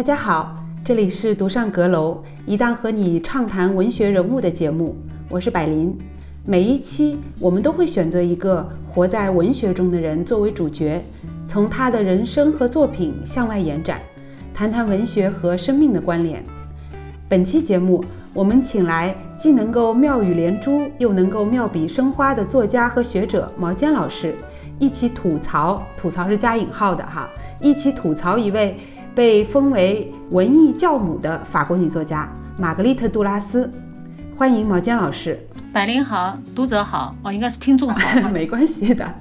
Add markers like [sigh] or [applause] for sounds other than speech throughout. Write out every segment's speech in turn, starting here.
大家好，这里是独上阁楼，一档和你畅谈文学人物的节目，我是百灵。每一期我们都会选择一个活在文学中的人作为主角，从他的人生和作品向外延展，谈谈文学和生命的关联。本期节目，我们请来既能够妙语连珠，又能够妙笔生花的作家和学者毛尖老师，一起吐槽（吐槽是加引号的哈），一起吐槽一位被封为文艺教母的法国女作家玛格丽特·杜拉斯。欢迎毛尖老师。百灵好，读者好，哦，应该是听众好，[laughs] 没关系的。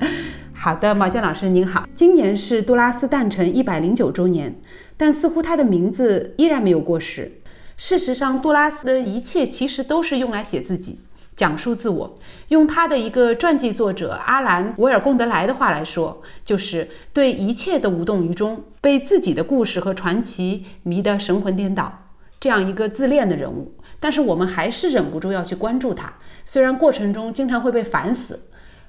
好的，毛尖老师您好。今年是杜拉斯诞辰一百零九周年，但似乎他的名字依然没有过时。事实上，杜拉斯的一切其实都是用来写自己、讲述自我。用他的一个传记作者阿兰·维尔贡德莱的话来说，就是对一切的无动于衷，被自己的故事和传奇迷得神魂颠倒，这样一个自恋的人物。但是我们还是忍不住要去关注他，虽然过程中经常会被烦死。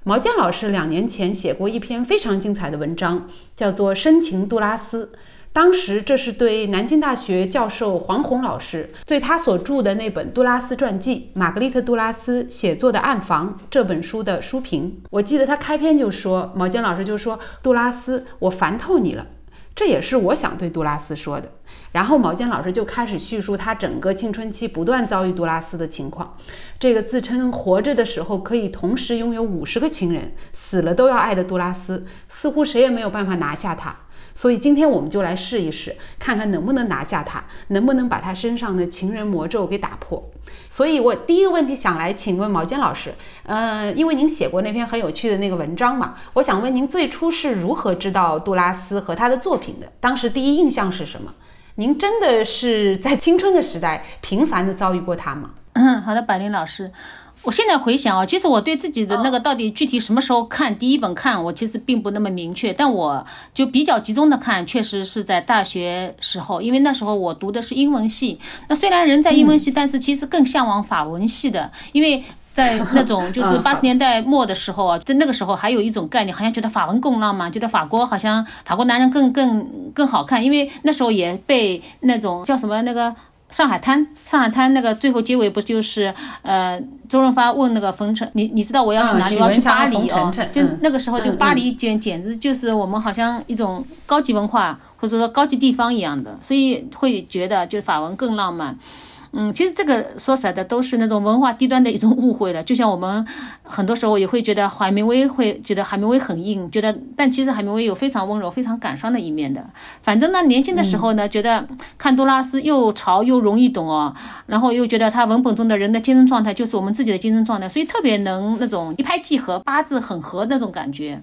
毛健老师两年前写过一篇非常精彩的文章，叫做《深情杜拉斯》。当时，这是对南京大学教授黄宏老师对他所著的那本杜拉斯传记《玛格丽特·杜拉斯写作的暗房》这本书的书评。我记得他开篇就说，毛尖老师就说：“杜拉斯，我烦透你了。”这也是我想对杜拉斯说的。然后毛尖老师就开始叙述他整个青春期不断遭遇杜拉斯的情况。这个自称活着的时候可以同时拥有五十个情人，死了都要爱的杜拉斯，似乎谁也没有办法拿下他。所以今天我们就来试一试，看看能不能拿下他，能不能把他身上的情人魔咒给打破。所以我第一个问题想来请问毛尖老师，呃，因为您写过那篇很有趣的那个文章嘛，我想问您最初是如何知道杜拉斯和他的作品的？当时第一印象是什么？您真的是在青春的时代频繁的遭遇过他吗？嗯，[laughs] 好的，百灵老师。我现在回想啊，其实我对自己的那个到底具体什么时候看第一本看，我其实并不那么明确，但我就比较集中的看，确实是在大学时候，因为那时候我读的是英文系。那虽然人在英文系，但是其实更向往法文系的，因为在那种就是八十年代末的时候啊，在那个时候还有一种概念，好像觉得法文更浪漫，觉得法国好像法国男人更更更好看，因为那时候也被那种叫什么那个。上海滩，上海滩那个最后结尾不就是，呃，周润发问那个冯程，你你知道我要去哪里？我要去巴黎哦。就那个时候，就巴黎简简直就是我们好像一种高级文化或者说高级地方一样的，所以会觉得就是法文更浪漫。嗯，其实这个说实在的，都是那种文化低端的一种误会了。就像我们很多时候也会觉得海明威会觉得海明威很硬，觉得但其实海明威有非常温柔、非常感伤的一面的。反正呢，年轻的时候呢，觉得看杜拉斯又潮又容易懂哦，然后又觉得他文本中的人的精神状态就是我们自己的精神状态，所以特别能那种一拍即合、八字很合那种感觉。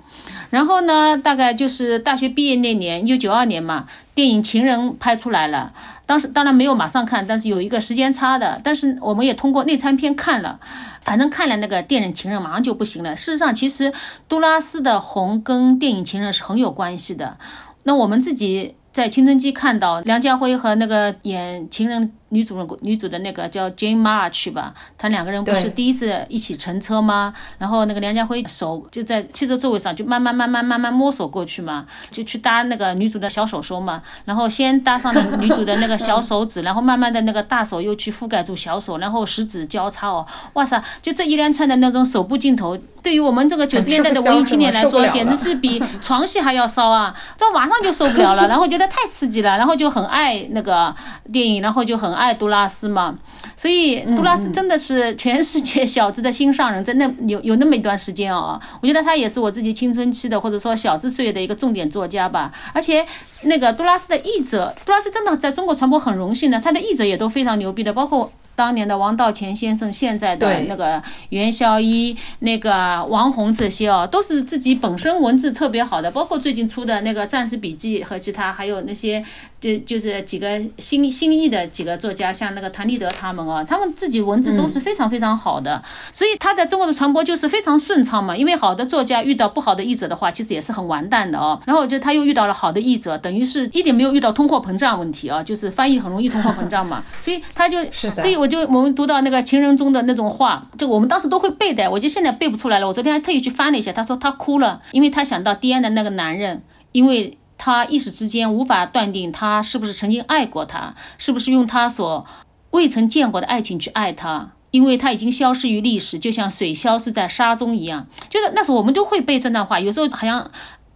然后呢，大概就是大学毕业那年，一九九二年嘛，电影《情人》拍出来了。当时当然没有马上看，但是有一个时间差的。但是我们也通过内参片看了，反正看了那个电影《情人》，马上就不行了。事实上，其实杜拉斯的红跟电影《情人》是很有关系的。那我们自己在青春期看到梁家辉和那个演情人。女主人女主的那个叫 Jane March 吧，她两个人不是第一次一起乘车吗？然后那个梁家辉手就在汽车座位上，就慢慢慢慢慢慢摸索过去嘛，就去搭那个女主的小手手嘛。然后先搭上了女主的那个小手指，然后慢慢的那个大手又去覆盖住小手，然后十指交叉哦，哇塞！就这一连串的那种手部镜头，对于我们这个九十年代的文艺青年来说，简直是比床戏还要骚啊！这马上就受不了了，然后觉得太刺激了，然后就很爱那个电影，然后就很。爱杜拉斯嘛，所以杜拉斯真的是全世界小子的心上人，在那有有那么一段时间啊，我觉得他也是我自己青春期的或者说小资岁月的一个重点作家吧。而且那个杜拉斯的译者，杜拉斯真的在中国传播很荣幸的，他的译者也都非常牛逼的，包括。当年的王道乾先生，现在的那个袁宵一、那个王红这些哦，都是自己本身文字特别好的，包括最近出的那个《战士笔记》和其他，还有那些就就是几个新新意的几个作家，像那个谭立德他们啊，他们自己文字都是非常非常好的，所以他在中国的传播就是非常顺畅嘛。因为好的作家遇到不好的译者的话，其实也是很完蛋的哦。然后就他又遇到了好的译者，等于是一点没有遇到通货膨胀问题啊，就是翻译很容易通货膨胀嘛，所以他就所以我。就我们读到那个情人中的那种话，就我们当时都会背的，我就现在背不出来了。我昨天还特意去翻了一下，他说他哭了，因为他想到迪安的那个男人，因为他一时之间无法断定他是不是曾经爱过他，是不是用他所未曾见过的爱情去爱他，因为他已经消失于历史，就像水消失在沙中一样。就是那时候我们都会背这段话，有时候好像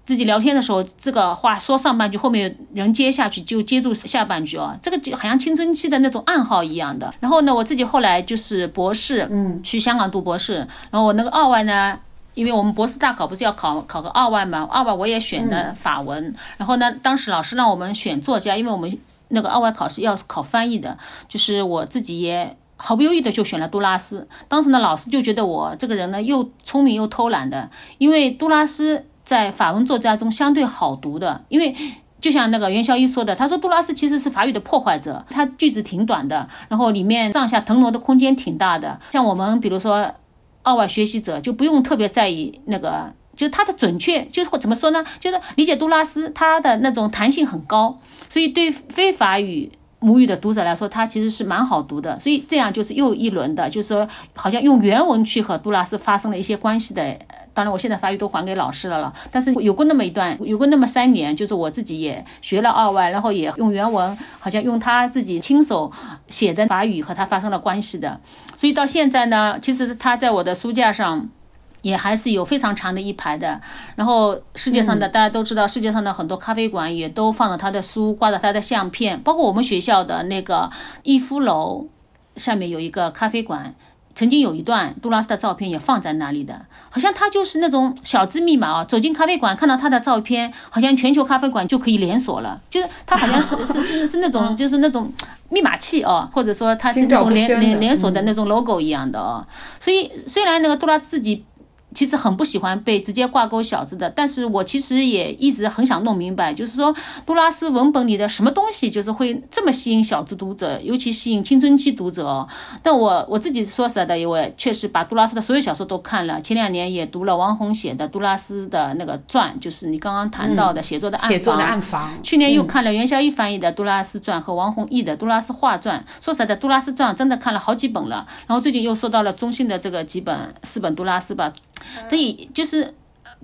自己聊天的时候，这个话说上半句，后面人接下去就接住下半句哦，这个就好像青春期的那种暗号一样的。然后呢，我自己后来就是博士，嗯，去香港读博士，然后我那个二外呢。因为我们博士大考不是要考考个二外嘛，二外我也选的法文，然后呢，当时老师让我们选作家，因为我们那个二外考试要考翻译的，就是我自己也毫不犹豫的就选了杜拉斯。当时呢，老师就觉得我这个人呢又聪明又偷懒的，因为杜拉斯在法文作家中相对好读的，因为就像那个袁小一说的，他说杜拉斯其实是法语的破坏者，他句子挺短的，然后里面上下腾挪的空间挺大的，像我们比如说。二外学习者就不用特别在意那个，就是他的准确，就是怎么说呢？就是理解杜拉斯，他的那种弹性很高，所以对非法语母语的读者来说，它其实是蛮好读的。所以这样就是又一轮的，就是说好像用原文去和杜拉斯发生了一些关系的。当然，我现在法语都还给老师了了，但是有过那么一段，有过那么三年，就是我自己也学了二外，然后也用原文，好像用他自己亲手写的法语和他发生了关系的。所以到现在呢，其实他在我的书架上也还是有非常长的一排的。然后世界上的大家都知道，世界上的很多咖啡馆也都放着他的书，挂着他的相片，包括我们学校的那个逸夫楼下面有一个咖啡馆。曾经有一段杜拉斯的照片也放在那里的，好像他就是那种小资密码啊。走进咖啡馆看到他的照片，好像全球咖啡馆就可以连锁了。就是他好像是是是是那种 [laughs] 就是那种密码器哦，或者说他是那种连连连锁的那种 logo 一样的哦。所以虽然那个杜拉斯自己。其实很不喜欢被直接挂钩小字的，但是我其实也一直很想弄明白，就是说杜拉斯文本里的什么东西，就是会这么吸引小子读者，尤其吸引青春期读者哦。但我我自己说实在的，我确实把杜拉斯的所有小说都看了，前两年也读了王红写的杜拉斯的那个传，就是你刚刚谈到的写作的暗房。写作的暗房。去年又看了袁小一翻译的杜拉斯传和王红译的杜拉斯画传。说实在的，杜拉斯传真的看了好几本了，然后最近又收到了中信的这个几本四本杜拉斯吧。所以就是，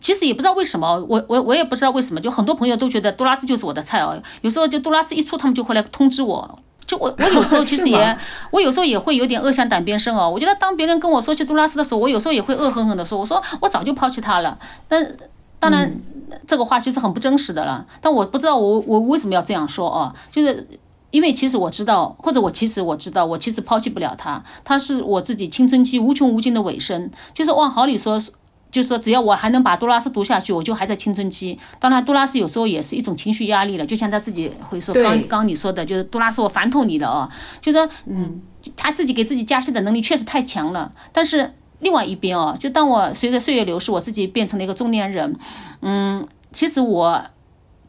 其实也不知道为什么，我我我也不知道为什么，就很多朋友都觉得杜拉斯就是我的菜哦。有时候就杜拉斯一出，他们就会来通知我。就我我有时候其实 [laughs] 也，我有时候也会有点恶向胆边生哦。我觉得当别人跟我说起杜拉斯的时候，我有时候也会恶狠狠的说，我说我早就抛弃他了。但当然这个话其实很不真实的了。但我不知道我我为什么要这样说哦，就是因为其实我知道，或者我其实我知道，我其实抛弃不了他，他是我自己青春期无穷无尽的尾声。就是往好里说。就是说，只要我还能把杜拉斯读下去，我就还在青春期。当然，杜拉斯有时候也是一种情绪压力了，就像他自己会说，刚刚你说的，就是杜拉斯，我烦透你了哦。就说，嗯，他自己给自己加戏的能力确实太强了。但是另外一边哦，就当我随着岁月流逝，我自己变成了一个中年人，嗯，其实我。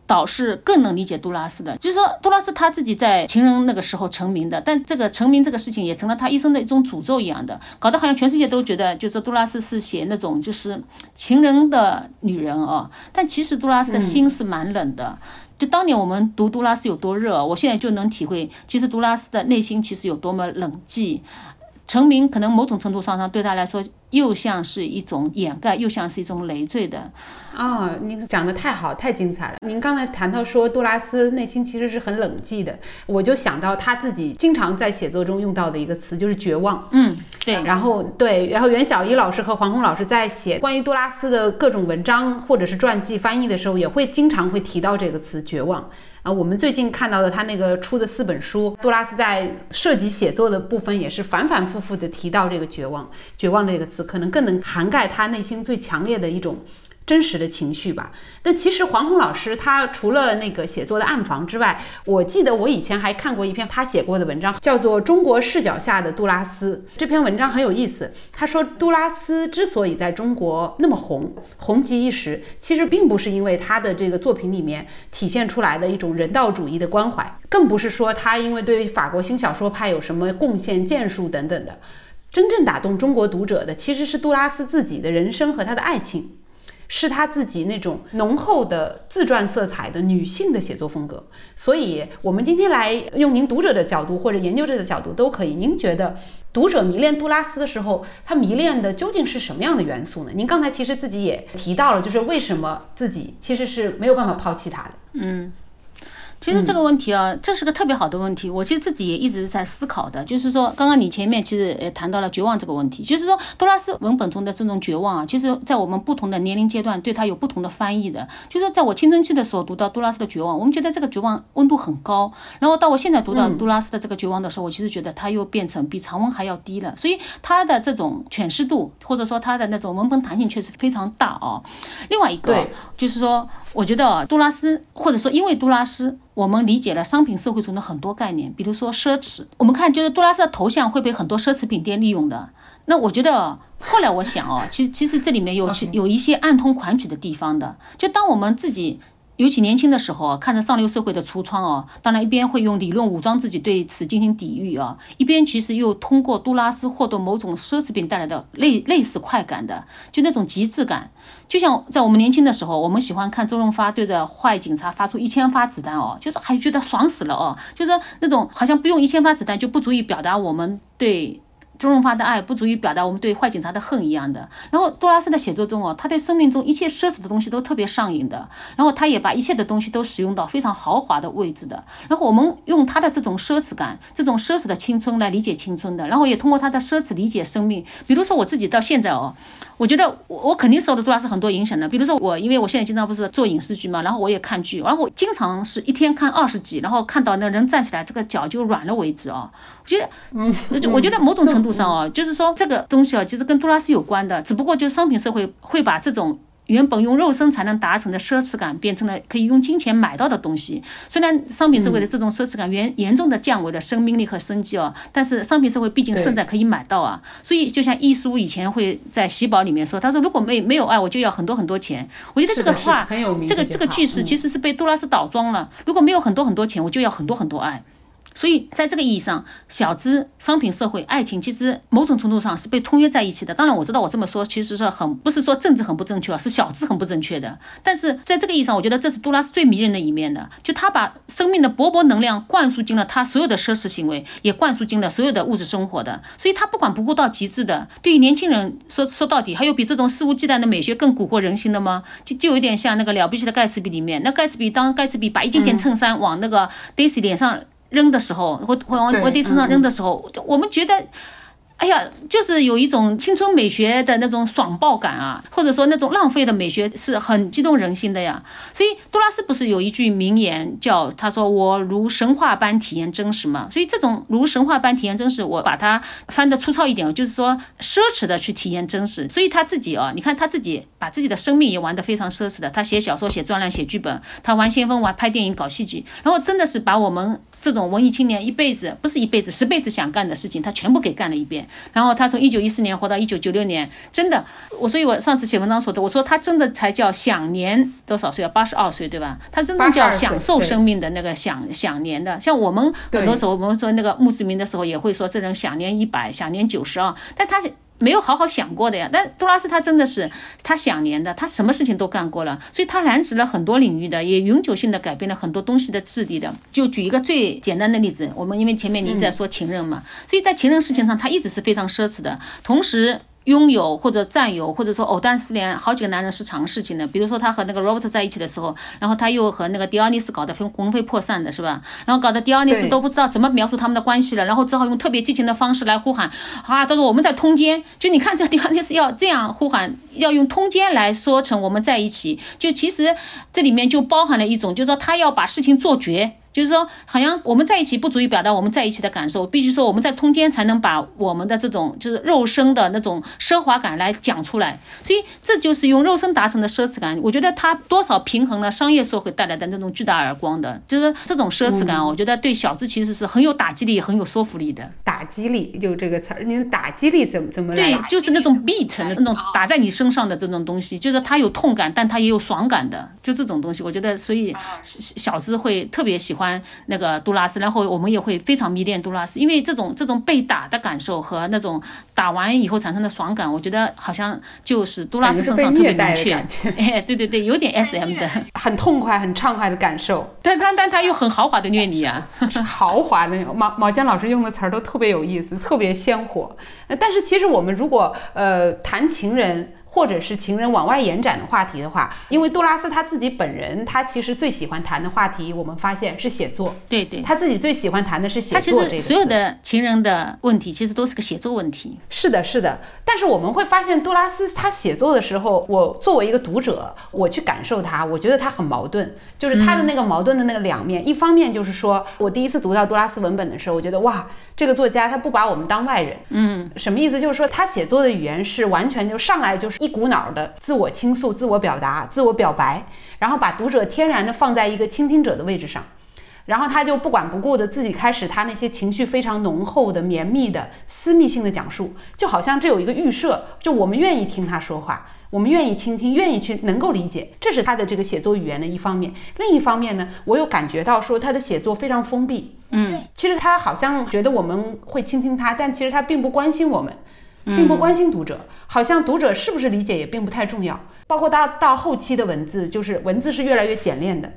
倒是更能理解杜拉斯的，就是说杜拉斯他自己在情人那个时候成名的，但这个成名这个事情也成了他一生的一种诅咒一样的，搞得好像全世界都觉得，就是杜拉斯是写那种就是情人的女人哦。但其实杜拉斯的心是蛮冷的，就当年我们读杜拉斯有多热，我现在就能体会，其实杜拉斯的内心其实有多么冷寂。成名可能某种程度上上对他来说又像是一种掩盖，又像是一种累赘的。哦，您讲的太好，太精彩了。您刚才谈到说杜拉斯内心其实是很冷寂的，我就想到他自己经常在写作中用到的一个词就是绝望。嗯，对。然后对，然后袁小一老师和黄宏老师在写关于杜拉斯的各种文章或者是传记翻译的时候，也会经常会提到这个词绝望。我们最近看到的他那个出的四本书，杜拉斯在涉及写作的部分也是反反复复的提到这个绝望，绝望这个词，可能更能涵盖他内心最强烈的一种。真实的情绪吧。那其实黄宏老师他除了那个写作的暗房之外，我记得我以前还看过一篇他写过的文章，叫做《中国视角下的杜拉斯》。这篇文章很有意思。他说，杜拉斯之所以在中国那么红，红极一时，其实并不是因为他的这个作品里面体现出来的一种人道主义的关怀，更不是说他因为对法国新小说派有什么贡献建树等等的。真正打动中国读者的，其实是杜拉斯自己的人生和他的爱情。是她自己那种浓厚的自传色彩的女性的写作风格。所以，我们今天来用您读者的角度或者研究者的角度都可以。您觉得读者迷恋杜拉斯的时候，他迷恋的究竟是什么样的元素呢？您刚才其实自己也提到了，就是为什么自己其实是没有办法抛弃他的。嗯。其实这个问题啊，这是个特别好的问题。我其实自己也一直在思考的，就是说，刚刚你前面其实也谈到了绝望这个问题，就是说，多拉斯文本中的这种绝望啊，其实，在我们不同的年龄阶段，对它有不同的翻译的。就是在我青春期的时候读到杜拉斯的绝望，我们觉得这个绝望温度很高，然后到我现在读到杜拉斯的这个绝望的时候，我其实觉得它又变成比常温还要低了。所以它的这种诠释度，或者说它的那种文本弹性确实非常大啊。另外一个就是说，我觉得杜拉斯，或者说因为杜拉斯。我们理解了商品社会中的很多概念，比如说奢侈。我们看，就是杜拉斯的头像会被很多奢侈品店利用的。那我觉得，后来我想哦，其其实这里面有其有一些暗通款曲的地方的。就当我们自己。尤其年轻的时候，看着上流社会的橱窗哦，当然一边会用理论武装自己对此进行抵御啊，一边其实又通过杜拉斯获得某种奢侈品带来的类类似快感的，就那种极致感。就像在我们年轻的时候，我们喜欢看周润发对着坏警察发出一千发子弹哦，就是还觉得爽死了哦，就是那种好像不用一千发子弹就不足以表达我们对。周润发的爱不足以表达我们对坏警察的恨一样的。然后杜拉斯的写作中哦，他对生命中一切奢侈的东西都特别上瘾的。然后他也把一切的东西都使用到非常豪华的位置的。然后我们用他的这种奢侈感，这种奢侈的青春来理解青春的。然后也通过他的奢侈理解生命。比如说我自己到现在哦。我觉得我我肯定受到杜拉斯很多影响的，比如说我，因为我现在经常不是做影视剧嘛，然后我也看剧，然后我经常是一天看二十集，然后看到那人站起来这个脚就软了为止哦。我觉得，嗯，我觉得某种程度上啊，就是说这个东西啊，其实跟杜拉斯有关的，只不过就是商品社会会把这种。原本用肉身才能达成的奢侈感，变成了可以用金钱买到的东西。虽然商品社会的这种奢侈感严严重的降维了生命力和生机哦，但是商品社会毕竟胜在可以买到啊。所以就像易叔以前会在喜宝里面说，他说如果没没有爱，我就要很多很多钱。我觉得这个话，这个这个句式其实是被杜拉斯倒装了。如果没有很多很多钱，我就要很多很多爱。所以，在这个意义上，小资、商品社会、爱情，其实某种程度上是被通约在一起的。当然，我知道我这么说其实是很不是说政治很不正确，是小资很不正确的。但是在这个意义上，我觉得这是杜拉斯最迷人的一面的，就他把生命的勃勃能量灌输进了他所有的奢侈行为，也灌输进了所有的物质生活的。所以他不管不顾到极致的。对于年轻人说说到底，还有比这种肆无忌惮的美学更蛊惑人心的吗？就就有点像那个了不起的盖茨比里面，那盖茨比当盖茨比把一件件衬衫往那个 Daisy 脸上。扔的时候，或或往往地身上扔的时候，我们觉得。哎呀，就是有一种青春美学的那种爽爆感啊，或者说那种浪费的美学是很激动人心的呀。所以杜拉斯不是有一句名言叫他说我如神话般体验真实嘛？所以这种如神话般体验真实，我把它翻的粗糙一点，就是说奢侈的去体验真实。所以他自己啊，你看他自己把自己的生命也玩得非常奢侈的。他写小说、写专栏、写剧本，他玩先锋、玩拍电影、搞戏剧，然后真的是把我们这种文艺青年一辈子不是一辈子十辈子想干的事情，他全部给干了一遍。然后他从一九一四年活到一九九六年，真的，我所以，我上次写文章说的，我说他真的才叫享年多少岁啊？八十二岁，对吧？他真正叫享受生命的那个享享年的。像我们很多时候，我们说那个墓志铭的时候，也会说这人享年一百，享年九十二，但他。没有好好想过的呀，但杜拉斯他真的是他想年的，他什么事情都干过了，所以他染指了很多领域的，也永久性的改变了很多东西的质地的。就举一个最简单的例子，我们因为前面你在说情人嘛，所以在情人事情上他一直是非常奢侈的，同时。拥有或者占有，或者说藕断丝连，好几个男人是常事情的。比如说他和那个 Robert 在一起的时候，然后他又和那个迪奥尼斯搞得魂魂飞魄散的，是吧？然后搞得迪奥尼斯都不知道怎么描述他们的关系了，然后只好用特别激情的方式来呼喊啊，他说我们在通奸。就你看这迪奥尼斯要这样呼喊，要用通奸来说成我们在一起，就其实这里面就包含了一种，就是说他要把事情做绝。就是说，好像我们在一起不足以表达我们在一起的感受，必须说我们在通奸才能把我们的这种就是肉身的那种奢华感来讲出来。所以这就是用肉身达成的奢侈感。我觉得它多少平衡了商业社会带来的那种巨大耳光的，就是这种奢侈感。我觉得对小资其实是很有打击力、很有说服力的。打击力就这个词儿，您打击力怎么怎么对，就是那种 beat 的那种打在你身上的这种东西，就是它有痛感，但它也有爽感的，就这种东西。我觉得，所以小资会特别喜欢。欢那个杜拉斯，然后我们也会非常迷恋杜拉斯，因为这种这种被打的感受和那种打完以后产生的爽感，我觉得好像就是杜拉斯身上特别明确。[laughs] 哎，对对对，有点 S M 的，很痛快、很畅快的感受。但但但他又很豪华的虐你啊，豪华的毛毛江老师用的词儿都特别有意思，特别鲜活。但是其实我们如果呃谈情人。或者是情人往外延展的话题的话，因为杜拉斯他自己本人，他其实最喜欢谈的话题，我们发现是写作。对对，他自己最喜欢谈的是写作。他其实所有的情人的问题，其实都是个写作问题。是的，是的。但是我们会发现，杜拉斯他写作的时候，我作为一个读者，我去感受他，我觉得他很矛盾，就是他的那个矛盾的那个两面。一方面就是说，我第一次读到杜拉斯文本的时候，我觉得哇，这个作家他不把我们当外人。嗯，什么意思？就是说他写作的语言是完全就上来就是一股脑的。自我倾诉、自我表达、自我表白，然后把读者天然的放在一个倾听者的位置上，然后他就不管不顾的自己开始他那些情绪非常浓厚的、绵密的、私密性的讲述，就好像这有一个预设，就我们愿意听他说话，我们愿意倾听，愿意去能够理解，这是他的这个写作语言的一方面。另一方面呢，我又感觉到说他的写作非常封闭，嗯，其实他好像觉得我们会倾听他，但其实他并不关心我们。并不关心读者，好像读者是不是理解也并不太重要。包括到到后期的文字，就是文字是越来越简练的，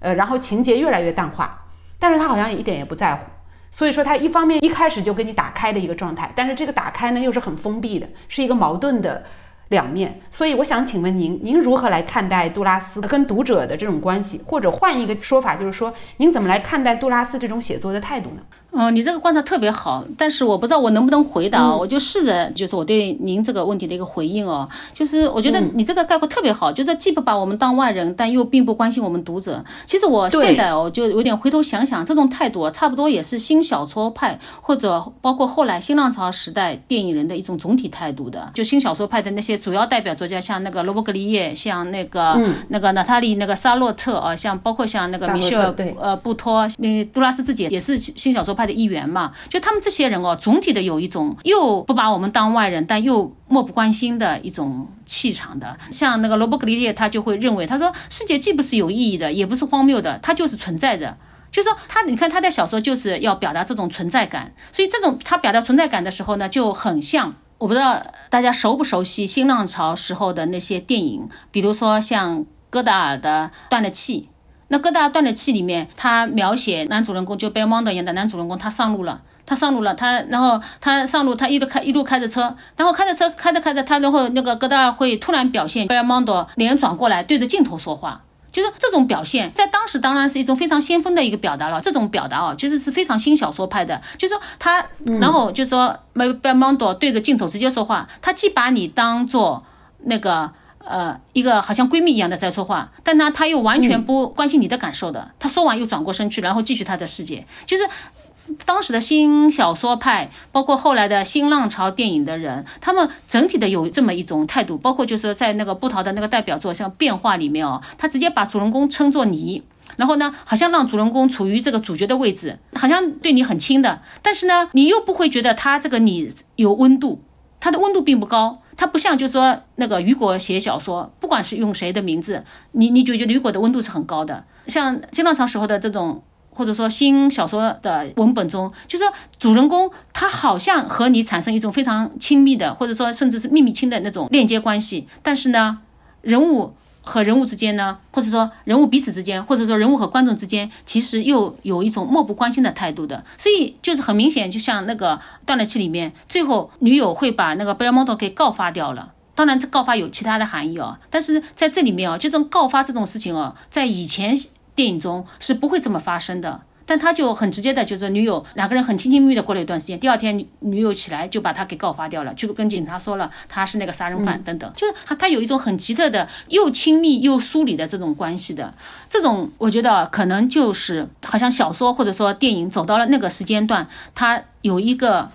呃，然后情节越来越淡化，但是他好像一点也不在乎。所以说，他一方面一开始就给你打开的一个状态，但是这个打开呢又是很封闭的，是一个矛盾的两面。所以我想请问您，您如何来看待杜拉斯跟读者的这种关系？或者换一个说法，就是说，您怎么来看待杜拉斯这种写作的态度呢？哦，你这个观察特别好，但是我不知道我能不能回答，我就试着就是我对您这个问题的一个回应哦，就是我觉得你这个概括特别好，就是既不把我们当外人，但又并不关心我们读者。其实我现在哦，就有点回头想想，这种态度差不多也是新小说派或者包括后来新浪潮时代电影人的一种总体态度的。就新小说派的那些主要代表作家，像那个罗伯格里耶，像那个那个娜塔莉那个沙洛特啊，像包括像那个米歇尔呃布托，那杜拉斯自己也是新小说派的一员嘛，就他们这些人哦，总体的有一种又不把我们当外人，但又漠不关心的一种气场的。像那个罗伯格里耶，他就会认为，他说世界既不是有意义的，也不是荒谬的，它就是存在着。就说他，你看他的小说就是要表达这种存在感，所以这种他表达存在感的时候呢，就很像我不知道大家熟不熟悉新浪潮时候的那些电影，比如说像戈达尔的《断了气》。那各大断的气里面，他描写男主人公就贝尔蒙德演的男主人公，他上路了，他上路了，他然后他上路，他一路开一路开着车，然后开着车开着开着，他然后那个戈达尔会突然表现贝尔蒙德脸转过来对着镜头说话，就是这种表现，在当时当然是一种非常先锋的一个表达了。这种表达哦，其实是非常新小说派的，就是说他，然后就说贝贝尔蒙德对着镜头直接说话，他既把你当做那个。呃，一个好像闺蜜一样的在说话，但呢，他又完全不关心你的感受的。他说完又转过身去，然后继续他的世界。就是当时的新小说派，包括后来的新浪潮电影的人，他们整体的有这么一种态度。包括就是在那个布桃的那个代表作像《变化》里面哦，他直接把主人公称作你，然后呢，好像让主人公处于这个主角的位置，好像对你很亲的。但是呢，你又不会觉得他这个你有温度，他的温度并不高。它不像，就是说那个雨果写小说，不管是用谁的名字，你你就觉得雨果的温度是很高的。像新浪潮时候的这种，或者说新小说的文本中，就是说主人公他好像和你产生一种非常亲密的，或者说甚至是秘密亲的那种链接关系，但是呢，人物。和人物之间呢，或者说人物彼此之间，或者说人物和观众之间，其实又有一种漠不关心的态度的。所以就是很明显，就像那个断了气里面，最后女友会把那个贝尔蒙多给告发掉了。当然，这告发有其他的含义哦。但是在这里面哦，这种告发这种事情哦，在以前电影中是不会这么发生的。但他就很直接的，就是女友两个人很亲亲密密的过了一段时间，第二天女女友起来就把他给告发掉了，就跟警察说了他是那个杀人犯等等，就是他他有一种很奇特的又亲密又疏离的这种关系的，这种我觉得可能就是好像小说或者说电影走到了那个时间段，他有一个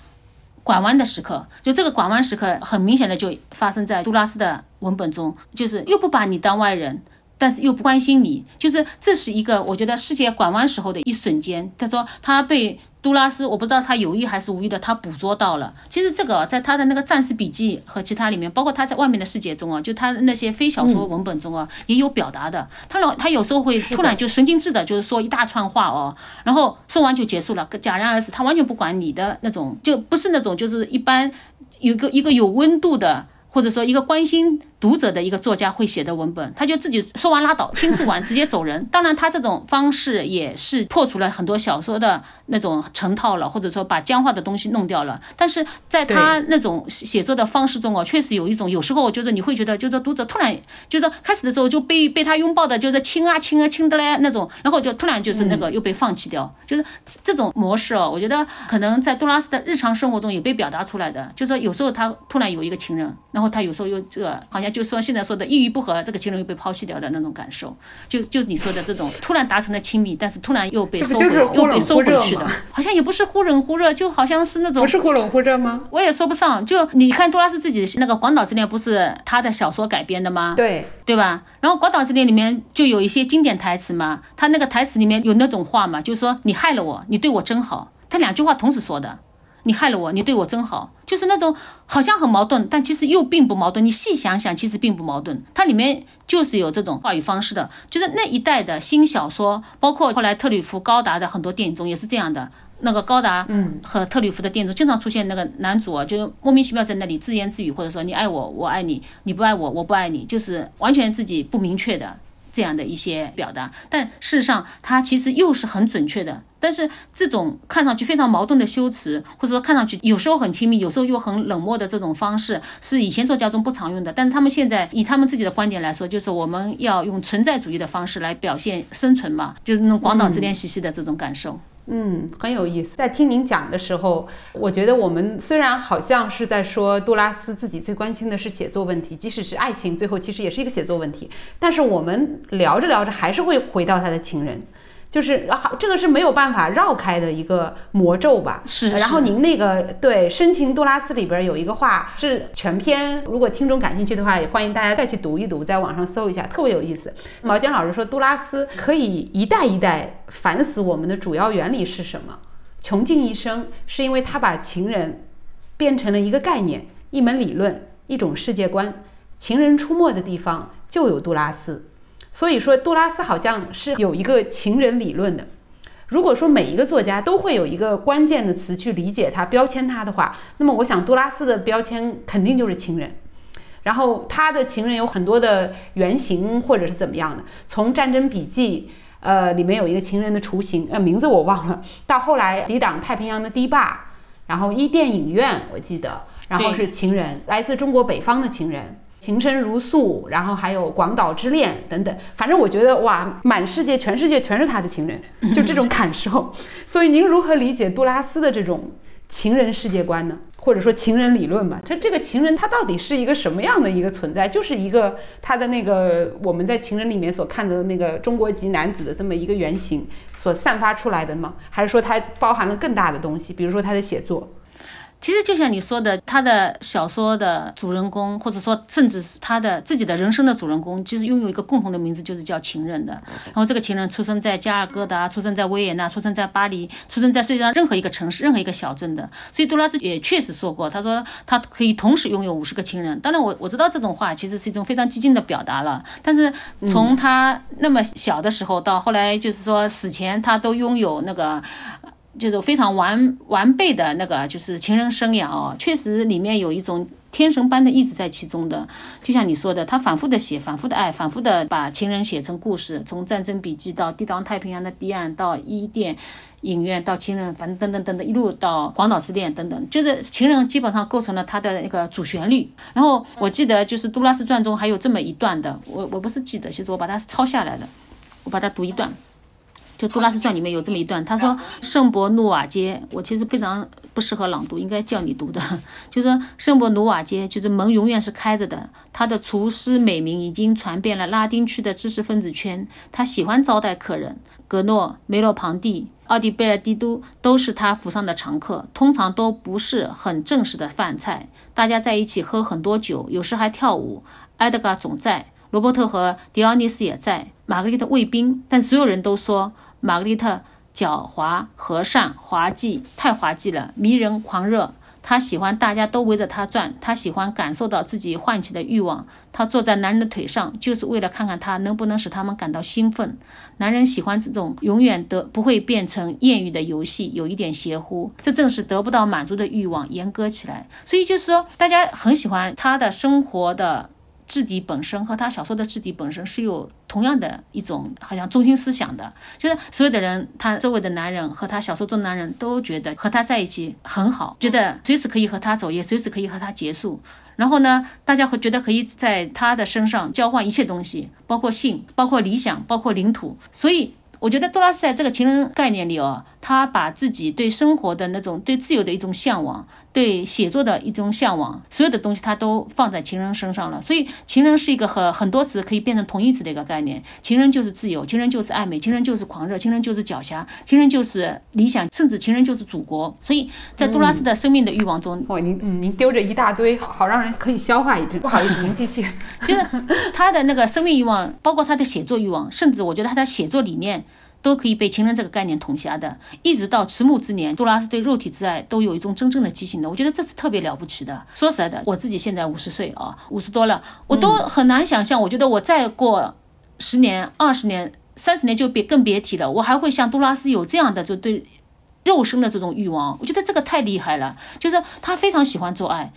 拐弯的时刻，就这个拐弯时刻很明显的就发生在杜拉斯的文本中，就是又不把你当外人。但是又不关心你，就是这是一个我觉得世界拐弯时候的一瞬间。他说他被杜拉斯，我不知道他有意还是无意的，他捕捉到了。其实这个在他的那个战士笔记和其他里面，包括他在外面的世界中啊，就他那些非小说文本中啊，也有表达的。他老他有时候会突然就神经质的，就是说一大串话哦，然后说完就结束了，戛然而止。他完全不管你的那种，就不是那种就是一般有个一个有温度的。或者说一个关心读者的一个作家会写的文本，他就自己说完拉倒，倾诉完直接走人。当然，他这种方式也是破除了很多小说的那种成套了，或者说把僵化的东西弄掉了。但是在他那种写作的方式中哦，确实有一种有时候就是你会觉得，就是读者突然就是开始的时候就被被他拥抱的，就是亲啊亲啊亲的嘞那种，然后就突然就是那个又被放弃掉，就是这种模式哦。我觉得可能在杜拉斯的日常生活中也被表达出来的，就是有时候他突然有一个情人。然后他有时候又这个，好像就说现在说的一语不合，这个情人又被抛弃掉的那种感受，就就是你说的这种突然达成了亲密，但是突然又被收回，又被收回去的，好像也不是忽冷忽热，就好像是那种不是忽冷忽热吗？我也说不上。就你看杜拉斯自己那个《广岛之恋》，不是他的小说改编的吗？对，对吧？然后《广岛之恋》里面就有一些经典台词嘛，他那个台词里面有那种话嘛，就是说你害了我，你对我真好，他两句话同时说的。你害了我，你对我真好，就是那种好像很矛盾，但其实又并不矛盾。你细想想，其实并不矛盾。它里面就是有这种话语方式的，就是那一代的新小说，包括后来特吕弗、高达的很多电影中也是这样的。那个高达，嗯，和特吕弗的电影中经常出现那个男主啊，就莫名其妙在那里自言自语，或者说你爱我，我爱你，你不爱我，我不爱你，就是完全自己不明确的。这样的一些表达，但事实上它其实又是很准确的。但是这种看上去非常矛盾的修辞，或者说看上去有时候很亲密，有时候又很冷漠的这种方式，是以前作家中不常用的。但是他们现在以他们自己的观点来说，就是我们要用存在主义的方式来表现生存嘛，就是那种广岛之恋兮兮的这种感受。嗯很有意思。在听您讲的时候，我觉得我们虽然好像是在说杜拉斯自己最关心的是写作问题，即使是爱情，最后其实也是一个写作问题。但是我们聊着聊着，还是会回到他的情人。就是好，这个是没有办法绕开的一个魔咒吧。是。然后您那个对《深情杜拉斯》里边有一个话是全篇，如果听众感兴趣的话，也欢迎大家再去读一读，在网上搜一下，特别有意思。毛尖老师说，杜拉斯可以一代一代烦死我们的主要原理是什么？穷尽一生，是因为他把情人变成了一个概念、一门理论、一种世界观。情人出没的地方就有杜拉斯。所以说，杜拉斯好像是有一个情人理论的。如果说每一个作家都会有一个关键的词去理解他、标签他的话，那么我想杜拉斯的标签肯定就是情人。然后他的情人有很多的原型或者是怎么样的，从《战争笔记》呃里面有一个情人的雏形，呃名字我忘了，到后来抵挡太平洋的堤坝，然后伊甸影院我记得，然后是情人，来自中国北方的情人。情深如诉，然后还有广岛之恋等等，反正我觉得哇，满世界全世界全是他的情人，[laughs] 就这种感受。所以您如何理解杜拉斯的这种情人世界观呢？或者说情人理论吧？他这个情人他到底是一个什么样的一个存在？就是一个他的那个我们在情人里面所看到的那个中国籍男子的这么一个原型所散发出来的吗？还是说它包含了更大的东西？比如说他的写作？其实就像你说的，他的小说的主人公，或者说甚至是他的自己的人生的主人公，其实拥有一个共同的名字，就是叫情人的。然后这个情人出生在加尔各答，出生在维也纳，出生在巴黎，出生在世界上任何一个城市、任何一个小镇的。所以杜拉斯也确实说过，他说他可以同时拥有五十个情人。当然，我我知道这种话其实是一种非常激进的表达了。但是从他那么小的时候到后来，就是说死前他都拥有那个。就是非常完完备的那个，就是情人生涯哦，确实里面有一种天神般的意志在其中的。就像你说的，他反复的写，反复的爱，反复的把情人写成故事，从战争笔记到抵挡太平洋的堤岸，到伊甸影院，到情人，反正等等等等，一路到广岛之恋等等，就是情人基本上构成了他的那个主旋律。然后我记得就是杜拉斯传中还有这么一段的，我我不是记得，其实我把它抄下来的，我把它读一段。就《杜拉斯传》里面有这么一段，他说：“圣伯努瓦街，我其实非常不适合朗读，应该叫你读的。就是圣伯努瓦街，就是门永远是开着的。他的厨师美名已经传遍了拉丁区的知识分子圈。他喜欢招待客人，格诺、梅洛庞蒂、奥迪贝尔蒂都都是他府上的常客。通常都不是很正式的饭菜，大家在一起喝很多酒，有时还跳舞。埃德加总在，罗伯特和迪奥尼斯也在，玛格丽特卫兵，但所有人都说。”玛格丽特狡猾、和善、滑稽，太滑稽了，迷人、狂热。他喜欢大家都围着他转，他喜欢感受到自己唤起的欲望。他坐在男人的腿上，就是为了看看他能不能使他们感到兴奋。男人喜欢这种永远得不会变成艳遇的游戏，有一点邪乎。这正是得不到满足的欲望严格起来。所以就是说，大家很喜欢他的生活的。质地本身和他小说的质地本身是有同样的一种好像中心思想的，就是所有的人，他周围的男人和他小说中的男人都觉得和他在一起很好，觉得随时可以和他走，也随时可以和他结束。然后呢，大家会觉得可以在他的身上交换一切东西，包括性，[laughs] 包括理想，包括领土。所以。我觉得多拉斯在这个情人概念里哦，他把自己对生活的那种、对自由的一种向往，对写作的一种向往，所有的东西他都放在情人身上了。所以，情人是一个很很多词可以变成同义词的一个概念。情人就是自由，情人就是暧昧，情人就是狂热，情人就是狡黠，情人就是理想，甚至情人就是祖国。所以在杜拉斯的生命的欲望中，哦，您嗯，您丢着一大堆，好让人可以消化一阵。不好意思，您继续。[laughs] 就是他的那个生命欲望，包括他的写作欲望，甚至我觉得他的写作理念。都可以被情人这个概念统辖的，一直到迟暮之年，杜拉斯对肉体之爱都有一种真正的激情的，我觉得这是特别了不起的。说实在的，我自己现在五十岁啊，五十多了，我都很难想象，我觉得我再过十年、二十年、三十年就别更别提了，我还会像杜拉斯有这样的就对肉身的这种欲望，我觉得这个太厉害了，就是他非常喜欢做爱。